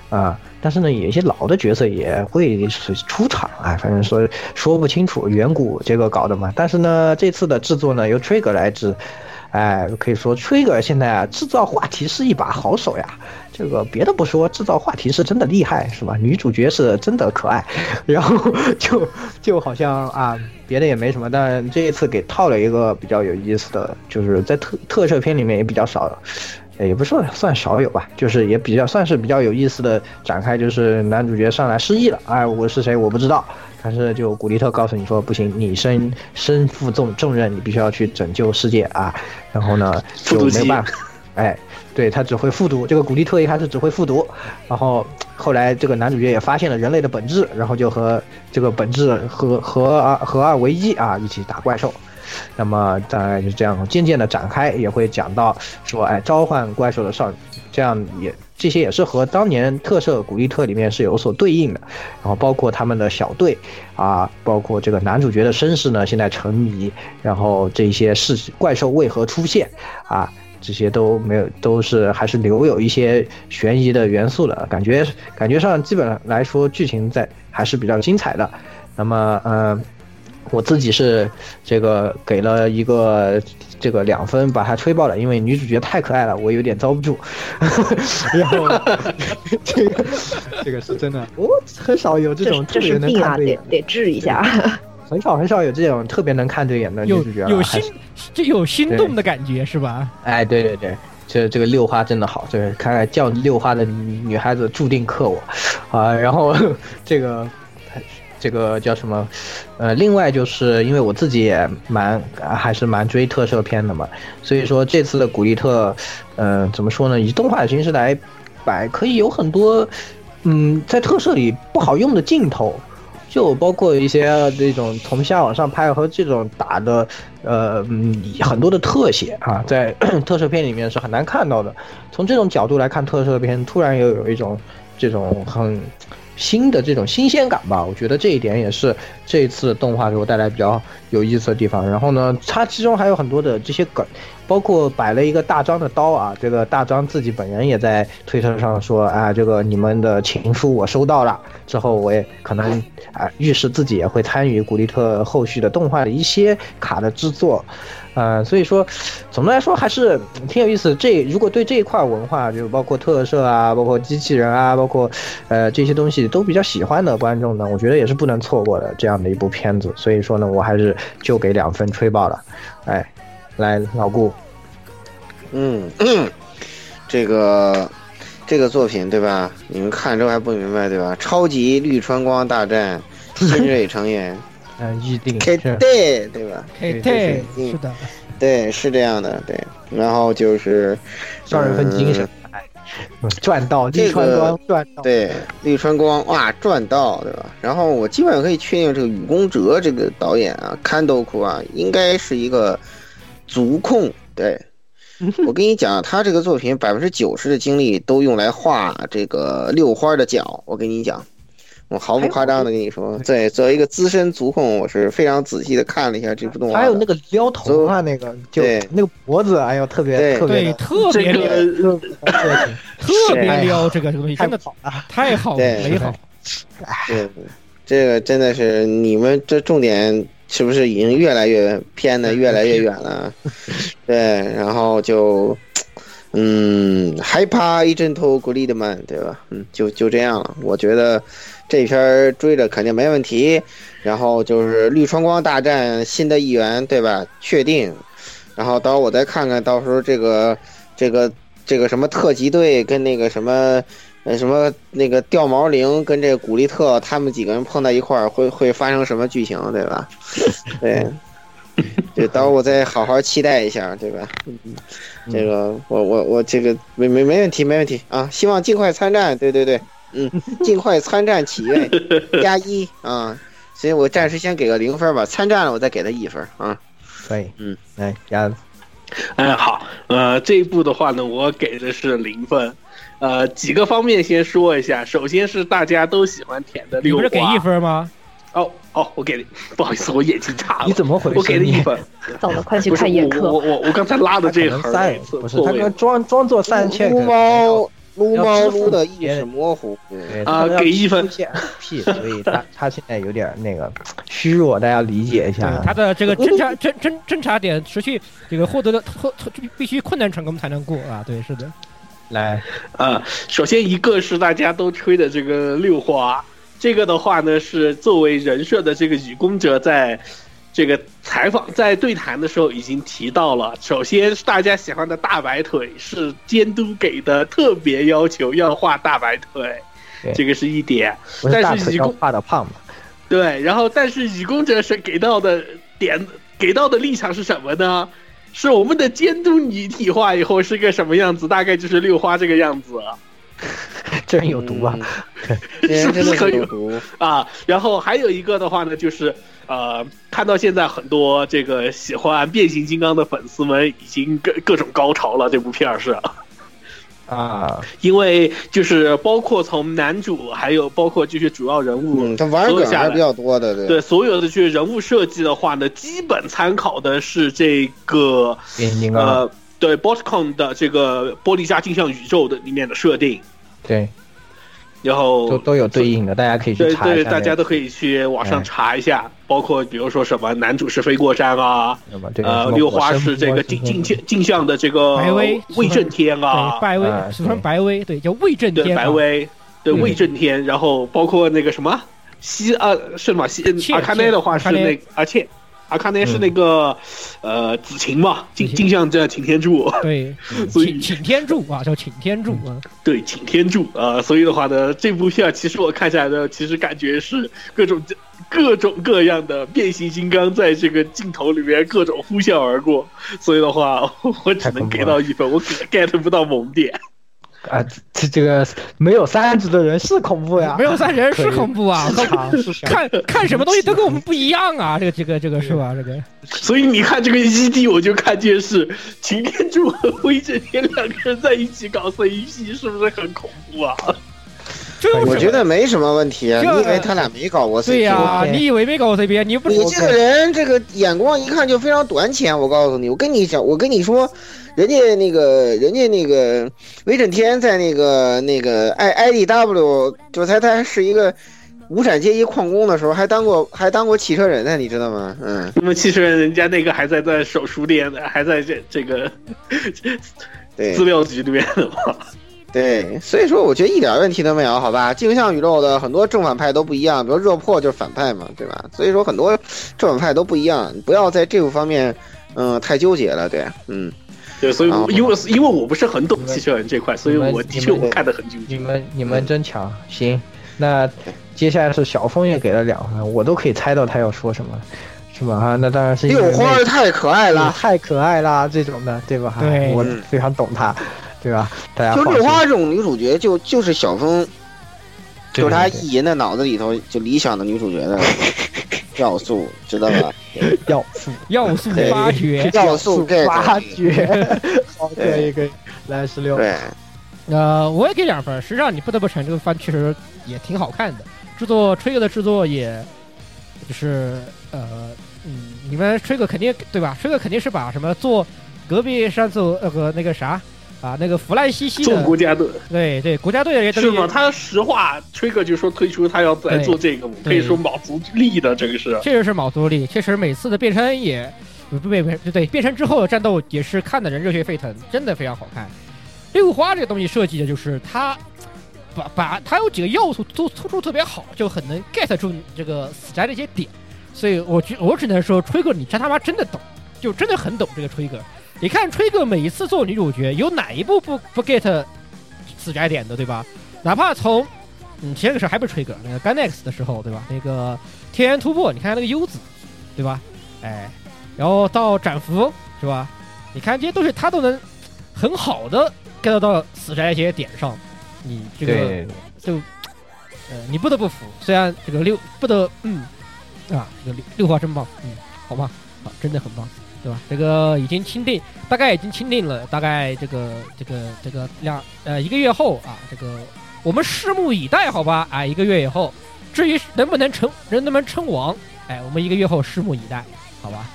啊。但是呢，有一些老的角色也会出场啊，反正说说不清楚，远古这个搞的嘛。但是呢，这次的制作呢由 Trigger 来制，哎，可以说 Trigger 现在啊制造话题是一把好手呀。这个别的不说，制造话题是真的厉害，是吧？女主角是真的可爱，然后就就好像啊，别的也没什么，但这一次给套了一个比较有意思的，就是在特特摄片里面也比较少。也不算算少有吧，就是也比较算是比较有意思的展开，就是男主角上来失忆了，哎，我是谁？我不知道，但是就古力特告诉你说不行，你身身负重重任，你必须要去拯救世界啊，然后呢就没有办法，哎，对他只会复读，这个古力特一开始只会复读，然后后来这个男主角也发现了人类的本质，然后就和这个本质合合二合二为一啊，一起打怪兽。那么大概就这样渐渐的展开，也会讲到说，哎，召唤怪兽的少女，这样也这些也是和当年特摄古力特里面是有所对应的。然后包括他们的小队啊，包括这个男主角的身世呢，现在沉迷，然后这些是怪兽为何出现啊，这些都没有，都是还是留有一些悬疑的元素的，感觉感觉上基本上来说剧情在还是比较精彩的。那么嗯。我自己是这个给了一个这个两分，把它吹爆了，因为女主角太可爱了，我有点遭不住。然后 这个这个是真的，我很少有这种特别能看对眼，得治一下。很少很少有这种特别能看对眼的女主角，有心就有心动的感觉是吧？哎，对对对，这这个六花真的好，这个看来叫六花的女孩子注定克我啊。然后这个。这个叫什么？呃，另外就是因为我自己也蛮还是蛮追特摄片的嘛，所以说这次的古力特，呃，怎么说呢？以动画的形式来摆，可以有很多，嗯，在特摄里不好用的镜头，就包括一些这种从下往上拍和这种打的，呃，嗯，很多的特写啊，在 特摄片里面是很难看到的。从这种角度来看，特摄片突然又有一种这种很。新的这种新鲜感吧，我觉得这一点也是这一次动画给我带来比较有意思的地方。然后呢，它其中还有很多的这些梗，包括摆了一个大张的刀啊，这个大张自己本人也在推特上说啊，这个你们的情书我收到了，之后我也可能啊，预示自己也会参与古力特后续的动画的一些卡的制作。呃，所以说，总的来说还是挺有意思。这如果对这一块文化，就包括特色啊，包括机器人啊，包括呃这些东西都比较喜欢的观众呢，我觉得也是不能错过的这样的一部片子。所以说呢，我还是就给两分吹爆了。哎，来老顾，嗯，这个这个作品对吧？你们看之后还不明白对吧？超级绿川光大战 新锐成员。嗯，预定，K 对对吧？K 对，是的，对，是这样的，对。然后就是少人分精神，赚到绿川光赚到，对，绿川光哇赚到，对吧？然后我基本上可以确定，这个雨宫哲这个导演啊，看豆库啊，应该是一个足控。对，我跟你讲，他这个作品百分之九十的精力都用来画这个六花的脚。我跟你讲。我毫不夸张的跟你说，对，作为一个资深足控，我是非常仔细的看了一下这部动画。还有那个撩头发那个，就那个脖子，哎呦，特别特别特别撩，特别撩，这个东西真的好啊，太好了，美好。对，这个真的是你们这重点是不是已经越来越偏的 越来越远了？对，然后就，嗯，害怕一阵头孤立的们，对吧？嗯，就就这样了，我觉得。这篇追着肯定没问题，然后就是绿川光大战新的一员，对吧？确定，然后到时候我再看看到时候这个这个这个什么特级队跟那个什么呃什么那个掉毛灵跟这个古力特他们几个人碰在一块儿会会发生什么剧情，对吧？对，对，到时候我再好好期待一下，对吧？这个我我我这个没没没问题没问题啊，希望尽快参战，对对对。嗯，尽快参战祈愿加一啊，所以我暂时先给个零分吧。参战了我再给他一分啊。可以，嗯，来鸭子，哎，好，呃，这一部的话呢，我给的是零分。呃，几个方面先说一下，首先是大家都喜欢舔的六花。你不是给一分吗？哦哦，我给，不好意思，我眼睛差了。你怎么回事？我给了一分。走了，快去看眼科。我我我我刚才拉的这可横不是他装装作三千，撸猫撸猫撸的意识模糊，啊给一分出现 P，所以他 他现在有点那个虚弱，大家理解一下，。他的这个侦查 侦侦侦查点持续这个获得的获必须困难成功才能过啊，对，是的，来，呃，首先一个是大家都吹的这个六花，这个的话呢是作为人设的这个雨公者在。这个采访在对谈的时候已经提到了，首先是大家喜欢的大白腿是监督给的特别要求，要画大白腿，这个是一点。但是一共画的胖嘛？对，然后但是雨公者是给到的点，给到的立场是什么呢？是我们的监督拟体化以后是个什么样子？大概就是六花这个样子 这人有毒吧？嗯？这人真的是不是很有毒。啊。然后还有一个的话呢，就是呃，看到现在很多这个喜欢变形金刚的粉丝们已经各各种高潮了。这部片儿是。啊，因为就是包括从男主，还有包括就是主要人物，嗯，他玩梗还是比较多的，对。对所有的这些人物设计的话呢，基本参考的是这个呃，对 BotCon 的这个玻璃加镜像宇宙的里面的设定，对，然后都都有对应的，大家可以去对对，查一下。大家都可以去网上哎查一下，包括比如说什么男主是飞过山啊，呃，六花是这个镜什么镜镜像的这个白威魏正天啊对，，白威啊，俗称白威，对，叫魏震天啊，白威，对嗯魏正天，然后包括那个什么西啊是吗？西阿卡内的话是那阿卡内那阿卡内是那个，呃，子晴嘛，镜镜像这擎天柱，对，所以擎擎天柱啊，叫擎天柱啊，对，擎天柱啊、呃所以的话呢，这部片其实我看下来呢，其实感觉是各种各种各样的变形金刚在这个镜头里面各种呼啸而过，所以的话，我只能给到一分，我 get 不到萌点。啊，这这个没有三指的人是恐怖呀，没有三人是恐怖啊，看看什么东西都跟我们不一样啊，这个这个这个是吧？这个所以你看这个 ED，我就看见是擎天柱和威震天两个人在一起搞 CP，是不是很恐怖啊？我觉得没什么问题啊，这你以为他俩没搞过 CP？对呀、你以为没搞过 CP，你不你这个人这个眼光一看就非常短浅，我告诉你，我跟你讲，我跟你说，人家那个人家那个威震天在那个那个 I IDW，就他他是一个无产阶级矿工的时候，还当过还当过汽车人呢，你知道吗？嗯，那么汽车人人家那个还在在手书店呢，还在这这个对资料局里面的嘛。对，所以说我觉得一点问题都没有，好吧？镜像宇宙的很多正反派都不一样，比如热破就是反派嘛，对吧？所以说很多正反派都不一样，你不要在这个方面，嗯、太纠结了，对，嗯。对，所以我啊因为因为我不是很懂汽车人这块，所以我的确我看得很清楚。你们你们真强，行，那接下来是小峰也给了两分，我都可以猜到他要说什么，是吧？哈，那当然是因为六花儿太可爱那了，太可爱啦，这种的，对吧？哈对我非常懂他，对吧？大家就六花这种女主角就就是小峰，就是他对意淫的脑子里头就理想的女主角的 要素，知道吧？对 要素要素对发掘。要素挖掘，好，可以可以，来十六，对，呃，我也给两分。实际上，你不得不承认，这个番确实也挺好看的，制作吹哥的制作也，就是呃，嗯，你们吹哥肯定对吧？吹哥肯定是把什么做隔壁上次那个那个啥啊，那个弗兰西西做的，国家队对对，国家队的这些东西是吗？他实话，吹哥就说推出他要来做这个，我可以说卯足力的，这个是。确实是卯足力，确实每次的变身也不不不对对，变身之后的战斗也是看的人热血沸腾，真的非常好看。六花这个东西设计的就是他把把他有几个要素都突出特别好，就很能 get 住这个死宅的一些点，所以我觉我只能说，吹哥你真他妈真的懂，就真的很懂这个吹哥。你看吹哥每一次做女主角，有哪一部不不 get 死宅点的，对吧？哪怕从嗯前个时候还不是吹哥，那个 Ganex 的时候，对吧？那个天元突破，你看那个优子，对吧？哎，然后到斩服是吧？你看这些都是他都能很好的 get 到死宅一些点上，你这个，就呃你不得不服，虽然这个六不得嗯啊这个六六花真棒，嗯好棒啊真的很棒，对吧？这个已经钦定，大概已经钦定了，大概这个这个这个两呃一个月后啊，这个我们拭目以待，好吧？啊，一个月以后，至于能不能成能不能称王，哎，我们一个月后拭目以待，好吧？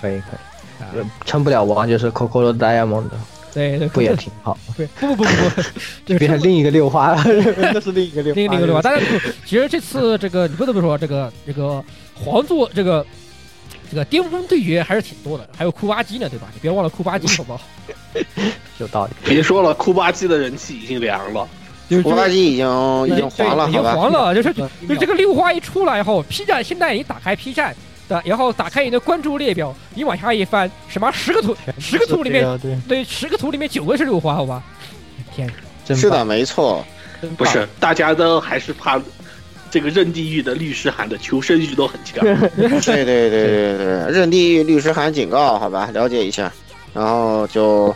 可以可以，啊，呃称不了王就是 Coco Diamond，对对，不也挺好？不不不不不，这个 变成另一个六花了，那是另一个六花，另一个六花？但是，其实这次这个你不得不说，这个这个皇座这个这个巅峰对决还是挺多的，还有库巴基呢，对吧？你别忘了库巴基，好不好？有道理。别说了，库巴基的人气已经凉了。就是库巴基已经已经黄了，已经？黄了，就是 就这个六花一出来以后，P 站现在你打开 P 站的，然后打开你的关注列表，你往下一翻，什么十个图，十个图里面，对，对，十个图里面九个是六花，好吧？天，真是的，没错。不是，大家都还是怕这个任地狱的律师函的求生欲都很强。对对对对对，任地狱律师函警告，好吧，了解一下，然后就，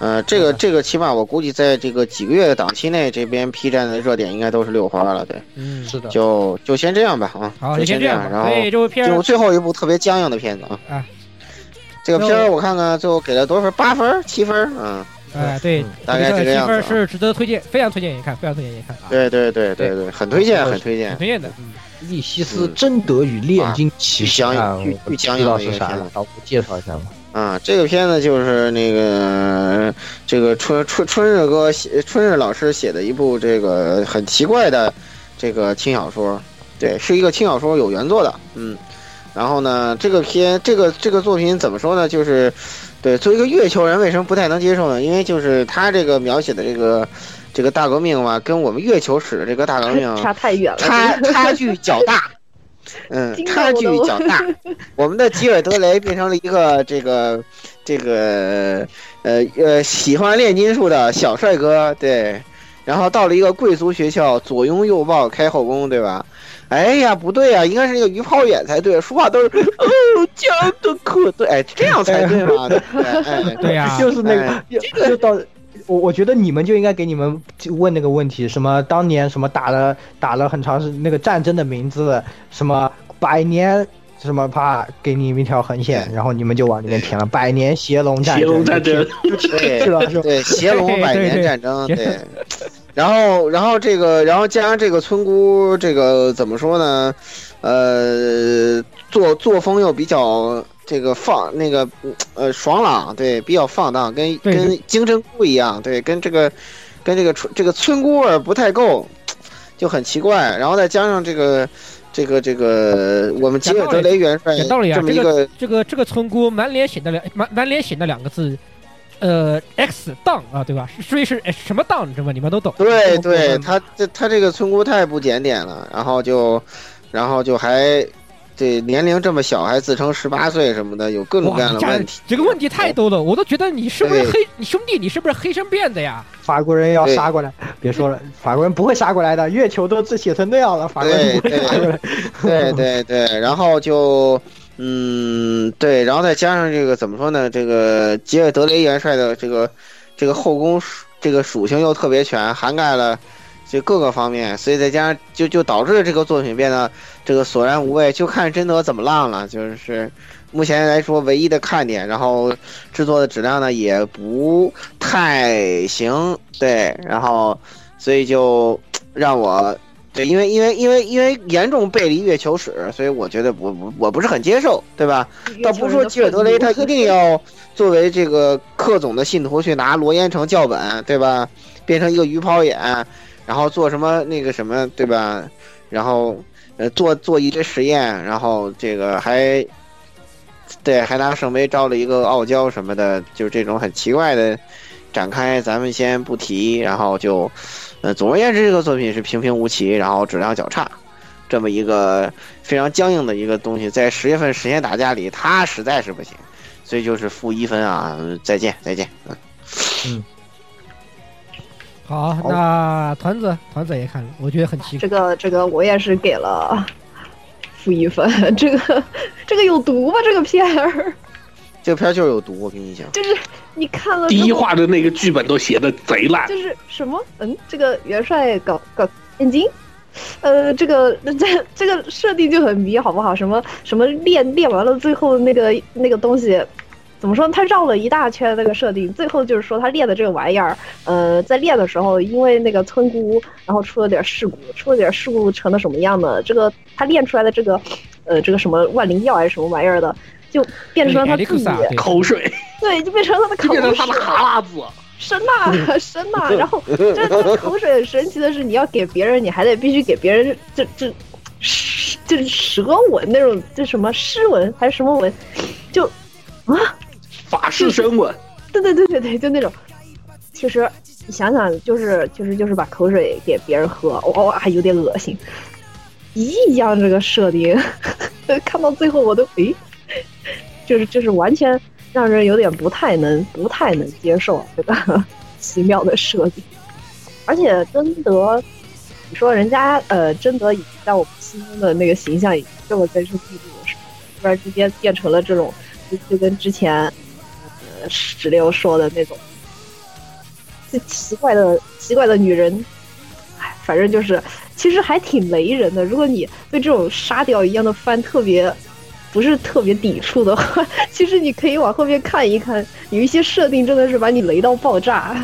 呃，这个这个起码我估计在这个几个月的档期内，这边 P 站的热点应该都是六花了，对，嗯，是的，就就先这样吧，啊，好，就先这样。然后就，最后一部特别僵硬的片子啊，这个片儿我看看最后给了多少分？八分、七分？嗯，哎，对嗯，大概这个样子是值得推荐，非常推荐一看，非常推荐一看啊，对对对对对，很推荐，很推荐很。推荐的。嗯利西斯贞德与炼金骑士啊啊，巨巨我不知道僵硬的一是啥了个片子，老吴介绍一下吧。啊，这个片子就是那个这个春春春日哥写春日老师写的一部这个很奇怪的这个轻小说，对，是一个轻小说有原作的，嗯，然后呢，这个片这个这个作品怎么说呢？就是对，作为一个月球人，为什么不太能接受呢？因为就是他这个描写的这个这个大革命嘛，跟我们月球史的这个大革命差太远了。差差距较大，嗯，差距较大。我们的吉尔德雷变成了一个这个这个呃呃喜欢炼金术的小帅哥，对，然后到了一个贵族学校，左拥右抱开后宫，对吧？哎呀，不对呀，应该是那个于泡远才对，说话都是 哦讲的可对，哎，这样才对嘛，对呀，就是那个哎，就就到我我觉得你们就应该给你们问那个问题，什么当年什么打了打了很长时那个战争的名字，什么百年。什么啪，给你们一条横线，然后你们就往里面填了百年邪龙战邪争，龙战争，对是吧？是吧？对，邪龙 百年战争，对对对。然后，然后这个，然后加上这个村姑，这个怎么说呢？呃，作作风又比较这个放那个呃爽朗，对，比较放荡，跟跟金针菇一样，对，跟这个跟这个村这个村姑味儿不太够，就很奇怪。然后再加上这个这个这个我们吉尔德雷元帅这么一个这个这个村姑满脸写的两满满脸写的两个字，呃，X 档啊，对吧？所以是哎什么档，你知道吗？你们都懂。对对，他这他这个村姑太不检点了，然后就，然后就还，对年龄这么小还自称十八岁什么的，有各种各，样的问题。这个问题太多了，我都觉得你是不是黑？你兄弟，你是不是黑生变的呀？法国人要杀过来，别说了，法国人不会杀过来的，月球都写成那样了，法国人不会杀过来。对对对，然后就，嗯，对，然后再加上这个怎么说呢？这个吉尔德雷元帅的这个这个后宫这个属性又特别全，涵盖了这各个方面，所以再加上就就导致这个作品变得这个索然无味，就看真德怎么浪了。就是目前来说唯一的看点，然后制作的质量呢也不太行，对，然后所以就让我。对，因为因为因为因为严重背离月球史，所以我觉得我我我不是很接受，对吧？倒不是说吉尔德雷他一定要作为这个克总的信徒去拿罗烟城教本，对吧？变成一个鱼泡眼，然后做什么那个什么，对吧？然后呃做做一堆实验，然后这个还对还拿圣杯招了一个傲娇什么的，就是这种很奇怪的展开，咱们先不提，然后就。呃，总而言之，这个作品是平平无奇，然后质量较差，这么一个非常僵硬的一个东西，在十月份实验打架里，它实在是不行，所以就是负一分啊！再见，再见，嗯。好，那团子团子也看了，我觉得很奇怪。这个这个我也是给了负一分，这个这个有毒吧？这个片儿，这个片儿就是有毒，我跟你讲。就是你看了第一话的那个剧本都写的贼烂，就是什么？嗯，这个元帅搞搞炼金，呃，这个这这个设定就很迷，好不好？什么什么练练完了，最后那个那个东西怎么说呢？他绕了一大圈那个设定，最后就是说他练的这个玩意儿，呃，在练的时候，因为那个村姑，然后出了点事故，出了点事故成了什么样呢？这个他练出来的这个，呃，这个什么万灵药还是什么玩意儿的，就变成了他自己口水，对，就变成了他的口水，变成他的哈喇子。生呐生呐，然后这这口水很神奇的是，你要给别人，你还得必须给别人这这舌就是舌吻那种，这什么诗吻还是什么吻，就啊法式深吻，对对对对对，就那种。其实你想想，就是就是就是把口水给别人喝，哇，还有点恶心。一样这个设定，看到最后我都诶，就是就是完全。让人有点不太能不太能接受这个 奇妙的设定，而且贞德，你说人家呃贞德已经在我们心中的那个形象已经这么根深蒂固了，突然之间变成了这种，就就跟之前呃石榴说的那种，最奇怪的奇怪的女人，哎，反正就是其实还挺雷人的。如果你对这种沙雕一样的番特别。不是特别抵触的话，其实你可以往后面看一看，有一些设定真的是把你雷到爆炸，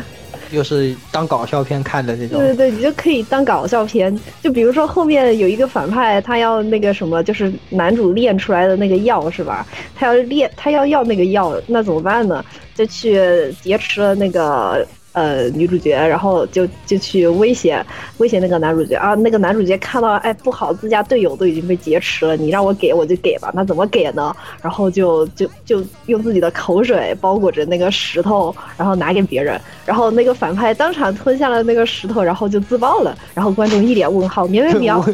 就是当搞笑片看的那种。对对对，你就可以当搞笑片。就比如说后面有一个反派，他要那个什么，就是男主炼出来的那个药是吧？他要炼，他要要那个药，那怎么办呢？就去劫持了那个。呃，女主角，然后就就去威胁威胁那个男主角啊，那个男主角看到哎不好，自家队友都已经被劫持了，你让我给我就给吧，那怎么给呢？然后就 就就用自己的口水包裹着那个石头，然后拿给别人，然后那个反派当场吞下了那个石头，然后就自爆了，然后观众一脸问号，喵喵喵，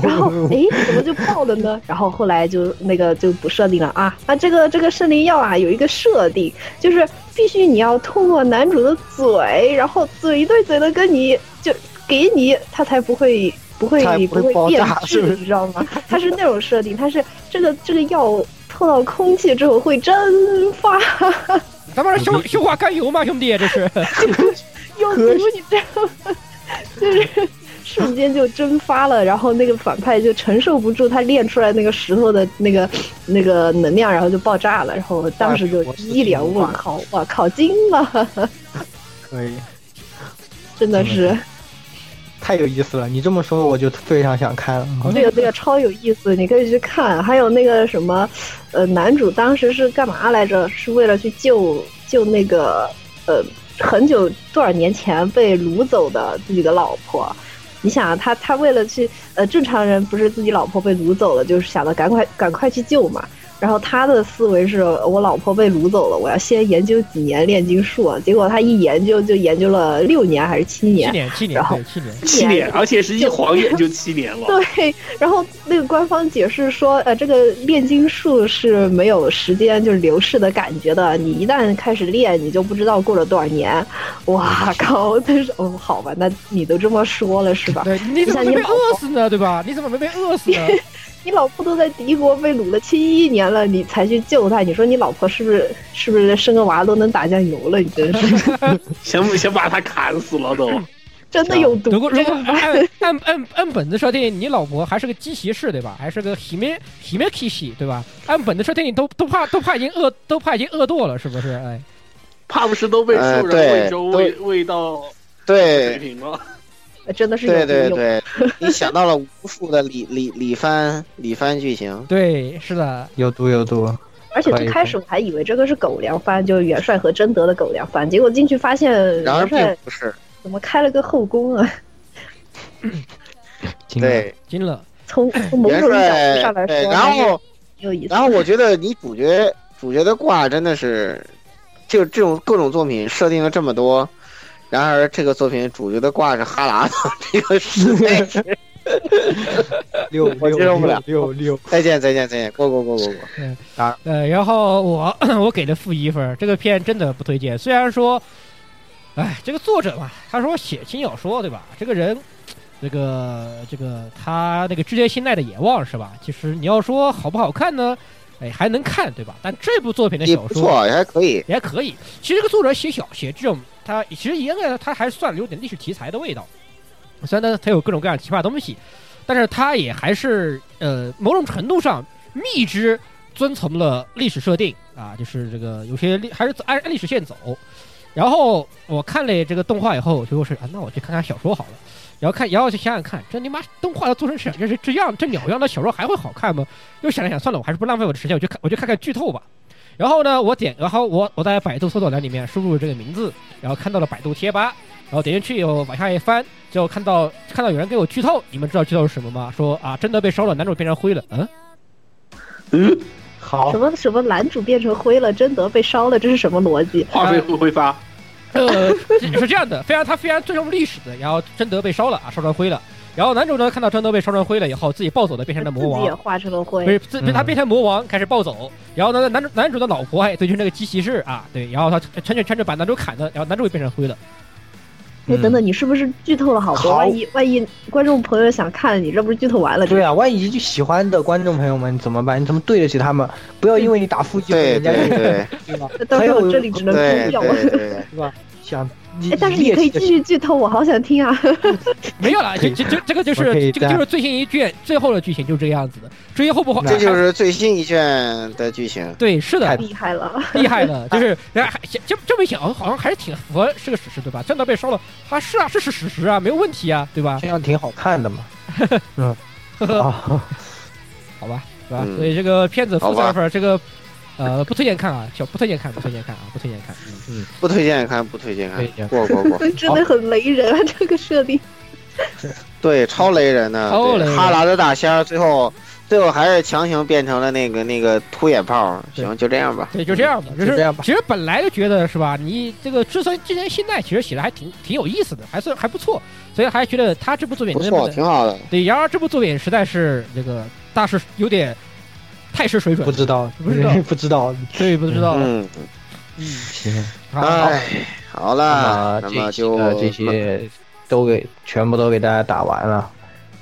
然后 哎怎么就爆了呢？然后后来就那个就不设定了啊，啊这个这个圣灵药啊有一个设定就是。必须你要通过男主的嘴，然后嘴对嘴的跟你就给你，他才不会不会不会变质，你知道吗？他是那种设定，他是这个这个药碰到空气之后会蒸发。咱们是消消化甘油吗，兄弟？这是 有毒，你知道吗？就是。瞬间就蒸发了，然后那个反派就承受不住他练出来那个石头的那个那个能量，然后就爆炸了，然后当时就一脸问号，我靠，惊了！可以，真的是太有意思了。你这么说，我就非常想看。了。这个这个超有意思，你可以去看。还有那个什么，呃，男主当时是干嘛来着？是为了去救救那个呃，很久多少年前被掳走的自己的老婆。你想啊，他他为了去，呃，正常人不是自己老婆被掳走了，就是想着赶快赶快去救嘛。然后他的思维是我老婆被掳走了，我要先研究几年炼金术。结果他一研究就研究了六年还是七年？七年，七年，然后七年，七年，而且是一晃眼就七年了。对，然后那个官方解释说，呃，这个炼金术是没有时间就是流逝的感觉的，你一旦开始练，你就不知道过了多少年。哇靠！但是哦，好吧，那你都这么说了是吧？对，你怎么没被饿死呢？对吧？你怎么没被饿死呢？你老婆都在敌国被掳了七年了，你才去救她？你说你老婆是不是是不是生个娃都能打酱油了？你真是，先先把他砍死了都，真的有毒。如果如果按按按按本子设定，你老婆还是个机骑士对吧？还是个喜咩喜咩 K 系对吧？按本子设定都都怕都怕已经饿都怕已经饿堕了是不是？哎，怕不是都被兽人喂粥喂喂到水平了？真的是对对对，你想到了无数的李李李帆李帆剧情，对，是的，有毒有毒。而且最开始我还以为这个是狗粮番，就是元帅和贞德的狗粮番，结果进去发现元帅不是，怎么开了个后宫啊？对，惊了。从从某种角度上来说，然后有意思。然后我觉得你主角主角的挂真的是，就这种各种作品设定了这么多。然而，这个作品主角的挂是哈喇子，这个实在是六，我接受不了。六六，再见再见再见，过过过过过。啊，呃，然后我 我给了负一分，这个片真的不推荐。虽然说，哎，这个作者嘛，他说写轻小说对吧？这个人，这个这个他那个织田信赖的野望是吧？其实你要说好不好看呢？哎，还能看对吧？但这部作品的小说不错，也还可以，也还可以。其实这个作者写小写这种。他其实应该他还算有点历史题材的味道，虽然呢他有各种各样奇葩东西，但是他也还是呃某种程度上密之遵从了历史设定，啊，就是这个有些历还是按按历史线走。然后我看了这个动画以后，就是啊，那我去看看小说好了。然后看，然后就想想看，这你妈动画都做成这这是这样这鸟样的小说还会好看吗？又想了想，算了，我还是不浪费我的时间，我就看我就看看剧透吧。然后呢，我点，然后我我在百度搜索栏里面输入这个名字，然后看到了百度贴吧，然后点进去以后往下一翻，就看到看到有人给我剧透，你们知道剧透是什么吗？说啊，真的被烧了，男主变成灰了，嗯嗯，好什，么什么男主变成灰了，贞德被烧了，这是什么逻辑？化肥会挥发，呃，是这样的，非常他非常尊重历史的，然后贞德被烧了啊，烧成灰了，然后男主呢看到贞德被烧成灰了以后，自己暴走的变成了魔自己也王。化成了不是灰，自他变成魔王开始暴走，然后呢，男主男主的老婆哎，对，就是那个机骑士啊，对，然后他全全全着把男主砍了，然后男主也变成灰了。哎，等等，你是不是剧透了好多？好万一万一观众朋友想看，你这不是剧透完了？对啊，万一就喜欢的观众朋友们怎么办？你怎么对得起他们？不要因为你打负击，对人家就对对对吧？到时候这里只能对攻掉。对对，是吧？想但是你可以继续剧透，我好想听啊！没有了，这这这这个就是这个就是最新一卷最后的剧情就是这个样子的。至于后不后，这就是最新一卷的剧情。对，是的，厉害了，厉害了，就是然后还这这么一想，好像还是挺符合是个史实，对吧？真的被烧了，啊是啊，是是史实啊，没有问题啊，对吧？这样挺好看的嘛。嗯，呵呵，啊，好吧，对吧？嗯所以这个片子负三分，这个呃不推荐看啊，小不推荐看，不推荐看啊，不推荐看。嗯，不推荐看，不推荐看，过过过。真的很雷人啊！这个设定，对，超雷人的，超雷人哈喇子大仙儿最后最后还是强行变成了那个那个秃眼炮。对行，就这样吧。对，就这样吧，就是这样吧其实本来就觉得是吧，你这个之前之前现在其实写的还挺挺有意思的，还算还不错，所以还觉得他这部作品不错，挺好的。对。然而这部作品实在是这个大师有点太失水准不，知道，不知道 不知道。对，不知道。嗯，嗯，行，好，哎，好了，那那么就这些都给全部都给大家打完了。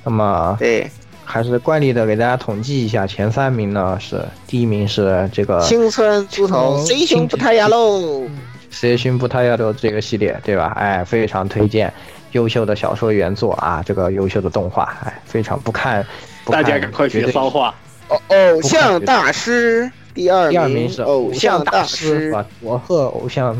那么对还是惯例的给大家统计一下，前三名呢是第一名是这个青春猪头哦谁熊不太呀喽？《谁勋不太要的这个系列，对吧？哎，非常推荐，优秀的小说原作啊，这个优秀的动画，哎，非常不看，不大家赶快学骚话。哦，偶像大师第二第二名是偶像大师。是，吧？佐贺偶像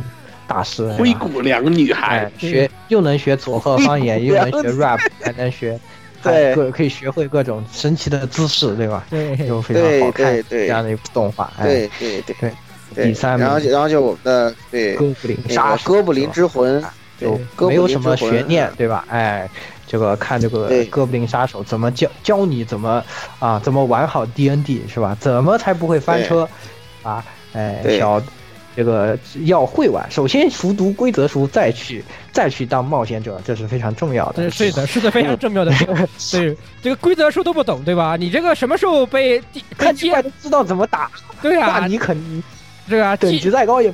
大师，灰姑娘女孩。哎，，学又能学佐贺方言，又能学 rap，还能学，对。还各可以学会各种神奇的姿势，对吧？对，就非常好看对对对。这样的一部动画，哎，对对对。对对。第三名。然后然后就我们的对。哥布林那杀哥布林之魂，对就没有什么悬念，对吧？哎，这个看这个哥布林杀手怎么教教你怎么啊，怎么玩好 D N D 是吧？怎么才不会翻车啊？哎，小这个要会玩，首先熟读规则书，再去再去当冒险者，这是非常重要的。对，是的，是的，非常重要的。对，这个规则书都不懂，对吧？你这个什么时候被看起？来都知道怎么打，对啊，你肯这个啊，等级再高也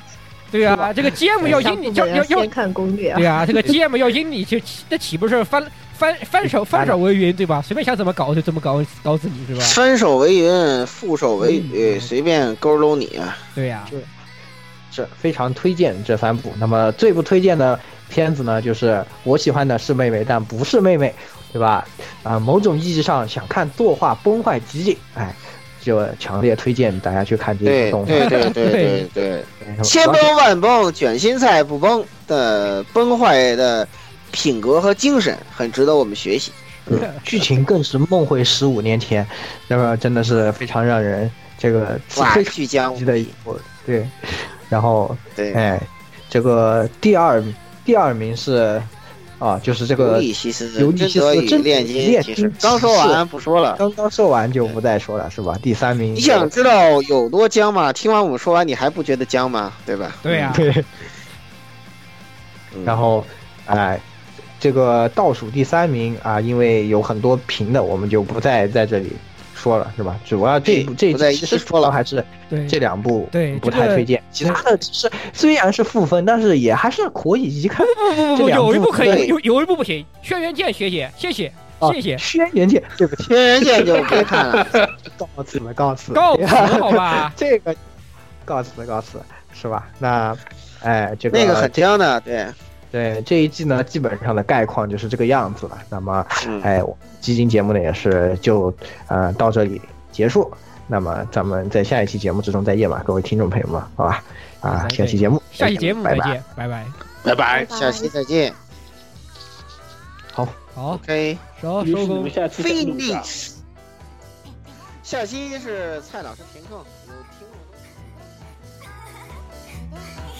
对啊，这个 GM 要阴你要要要先看攻略啊对！啊，这个 GM 要阴你就那岂不是翻翻翻手 翻手为云，对吧？随便想怎么搞就怎么搞搞死你，是吧？翻手为云，覆手为嗯雨，随便勾搂你啊！对呀，是非常推荐这三部。那么最不推荐的片子呢，就是我喜欢的是妹妹，但不是妹妹，对吧？啊、某种意义上想看作画崩坏集锦，哎，就强烈推荐大家去看这个动画。对对对对对，对 千崩万崩，卷心菜不崩的崩坏的品格和精神，很值得我们学习。剧情更是梦回十五年前，那么真的是非常让人这个哇，巨江的一比，部。对，然后对，哎，这个第二第二名是啊，就是这尤个利西斯尤利真得以西斯真炼金炼骑士金。刚说完不说了。刚刚说完就不再说了，是吧？第三名，你想知道有多僵吗？听完我们说完，你还不觉得僵吗？对吧？对呀，对，嗯然后哎，这个倒数第三名啊，因为有很多平的，我们就不再在这里说了，是吧？主要这部这不再一其实说了还是对这两部对不太推荐，其他的是 虽然是负分，但是也还是可以一看。不不不不，这有一部可以，有有一部不行。轩辕剑学姐，谢谢啊谢谢，轩辕剑，对不起，轩辕剑就别看了。告辞了，告辞，告辞好吧？这个告辞告辞，是吧？那哎，这个那个很僵的，对，对这一季呢，基本上的概况就是这个样子了。那么，嗯，哎，我基金节目呢也是就呃到这里结束。那么咱们在下一期节目之中再见吧，各位听众朋友们，好吧？啊，下期节目，下期节目拜拜。再见，拜拜。拜拜。下期再见。好，好，OK，收收工 finish。下期是蔡老师填坑，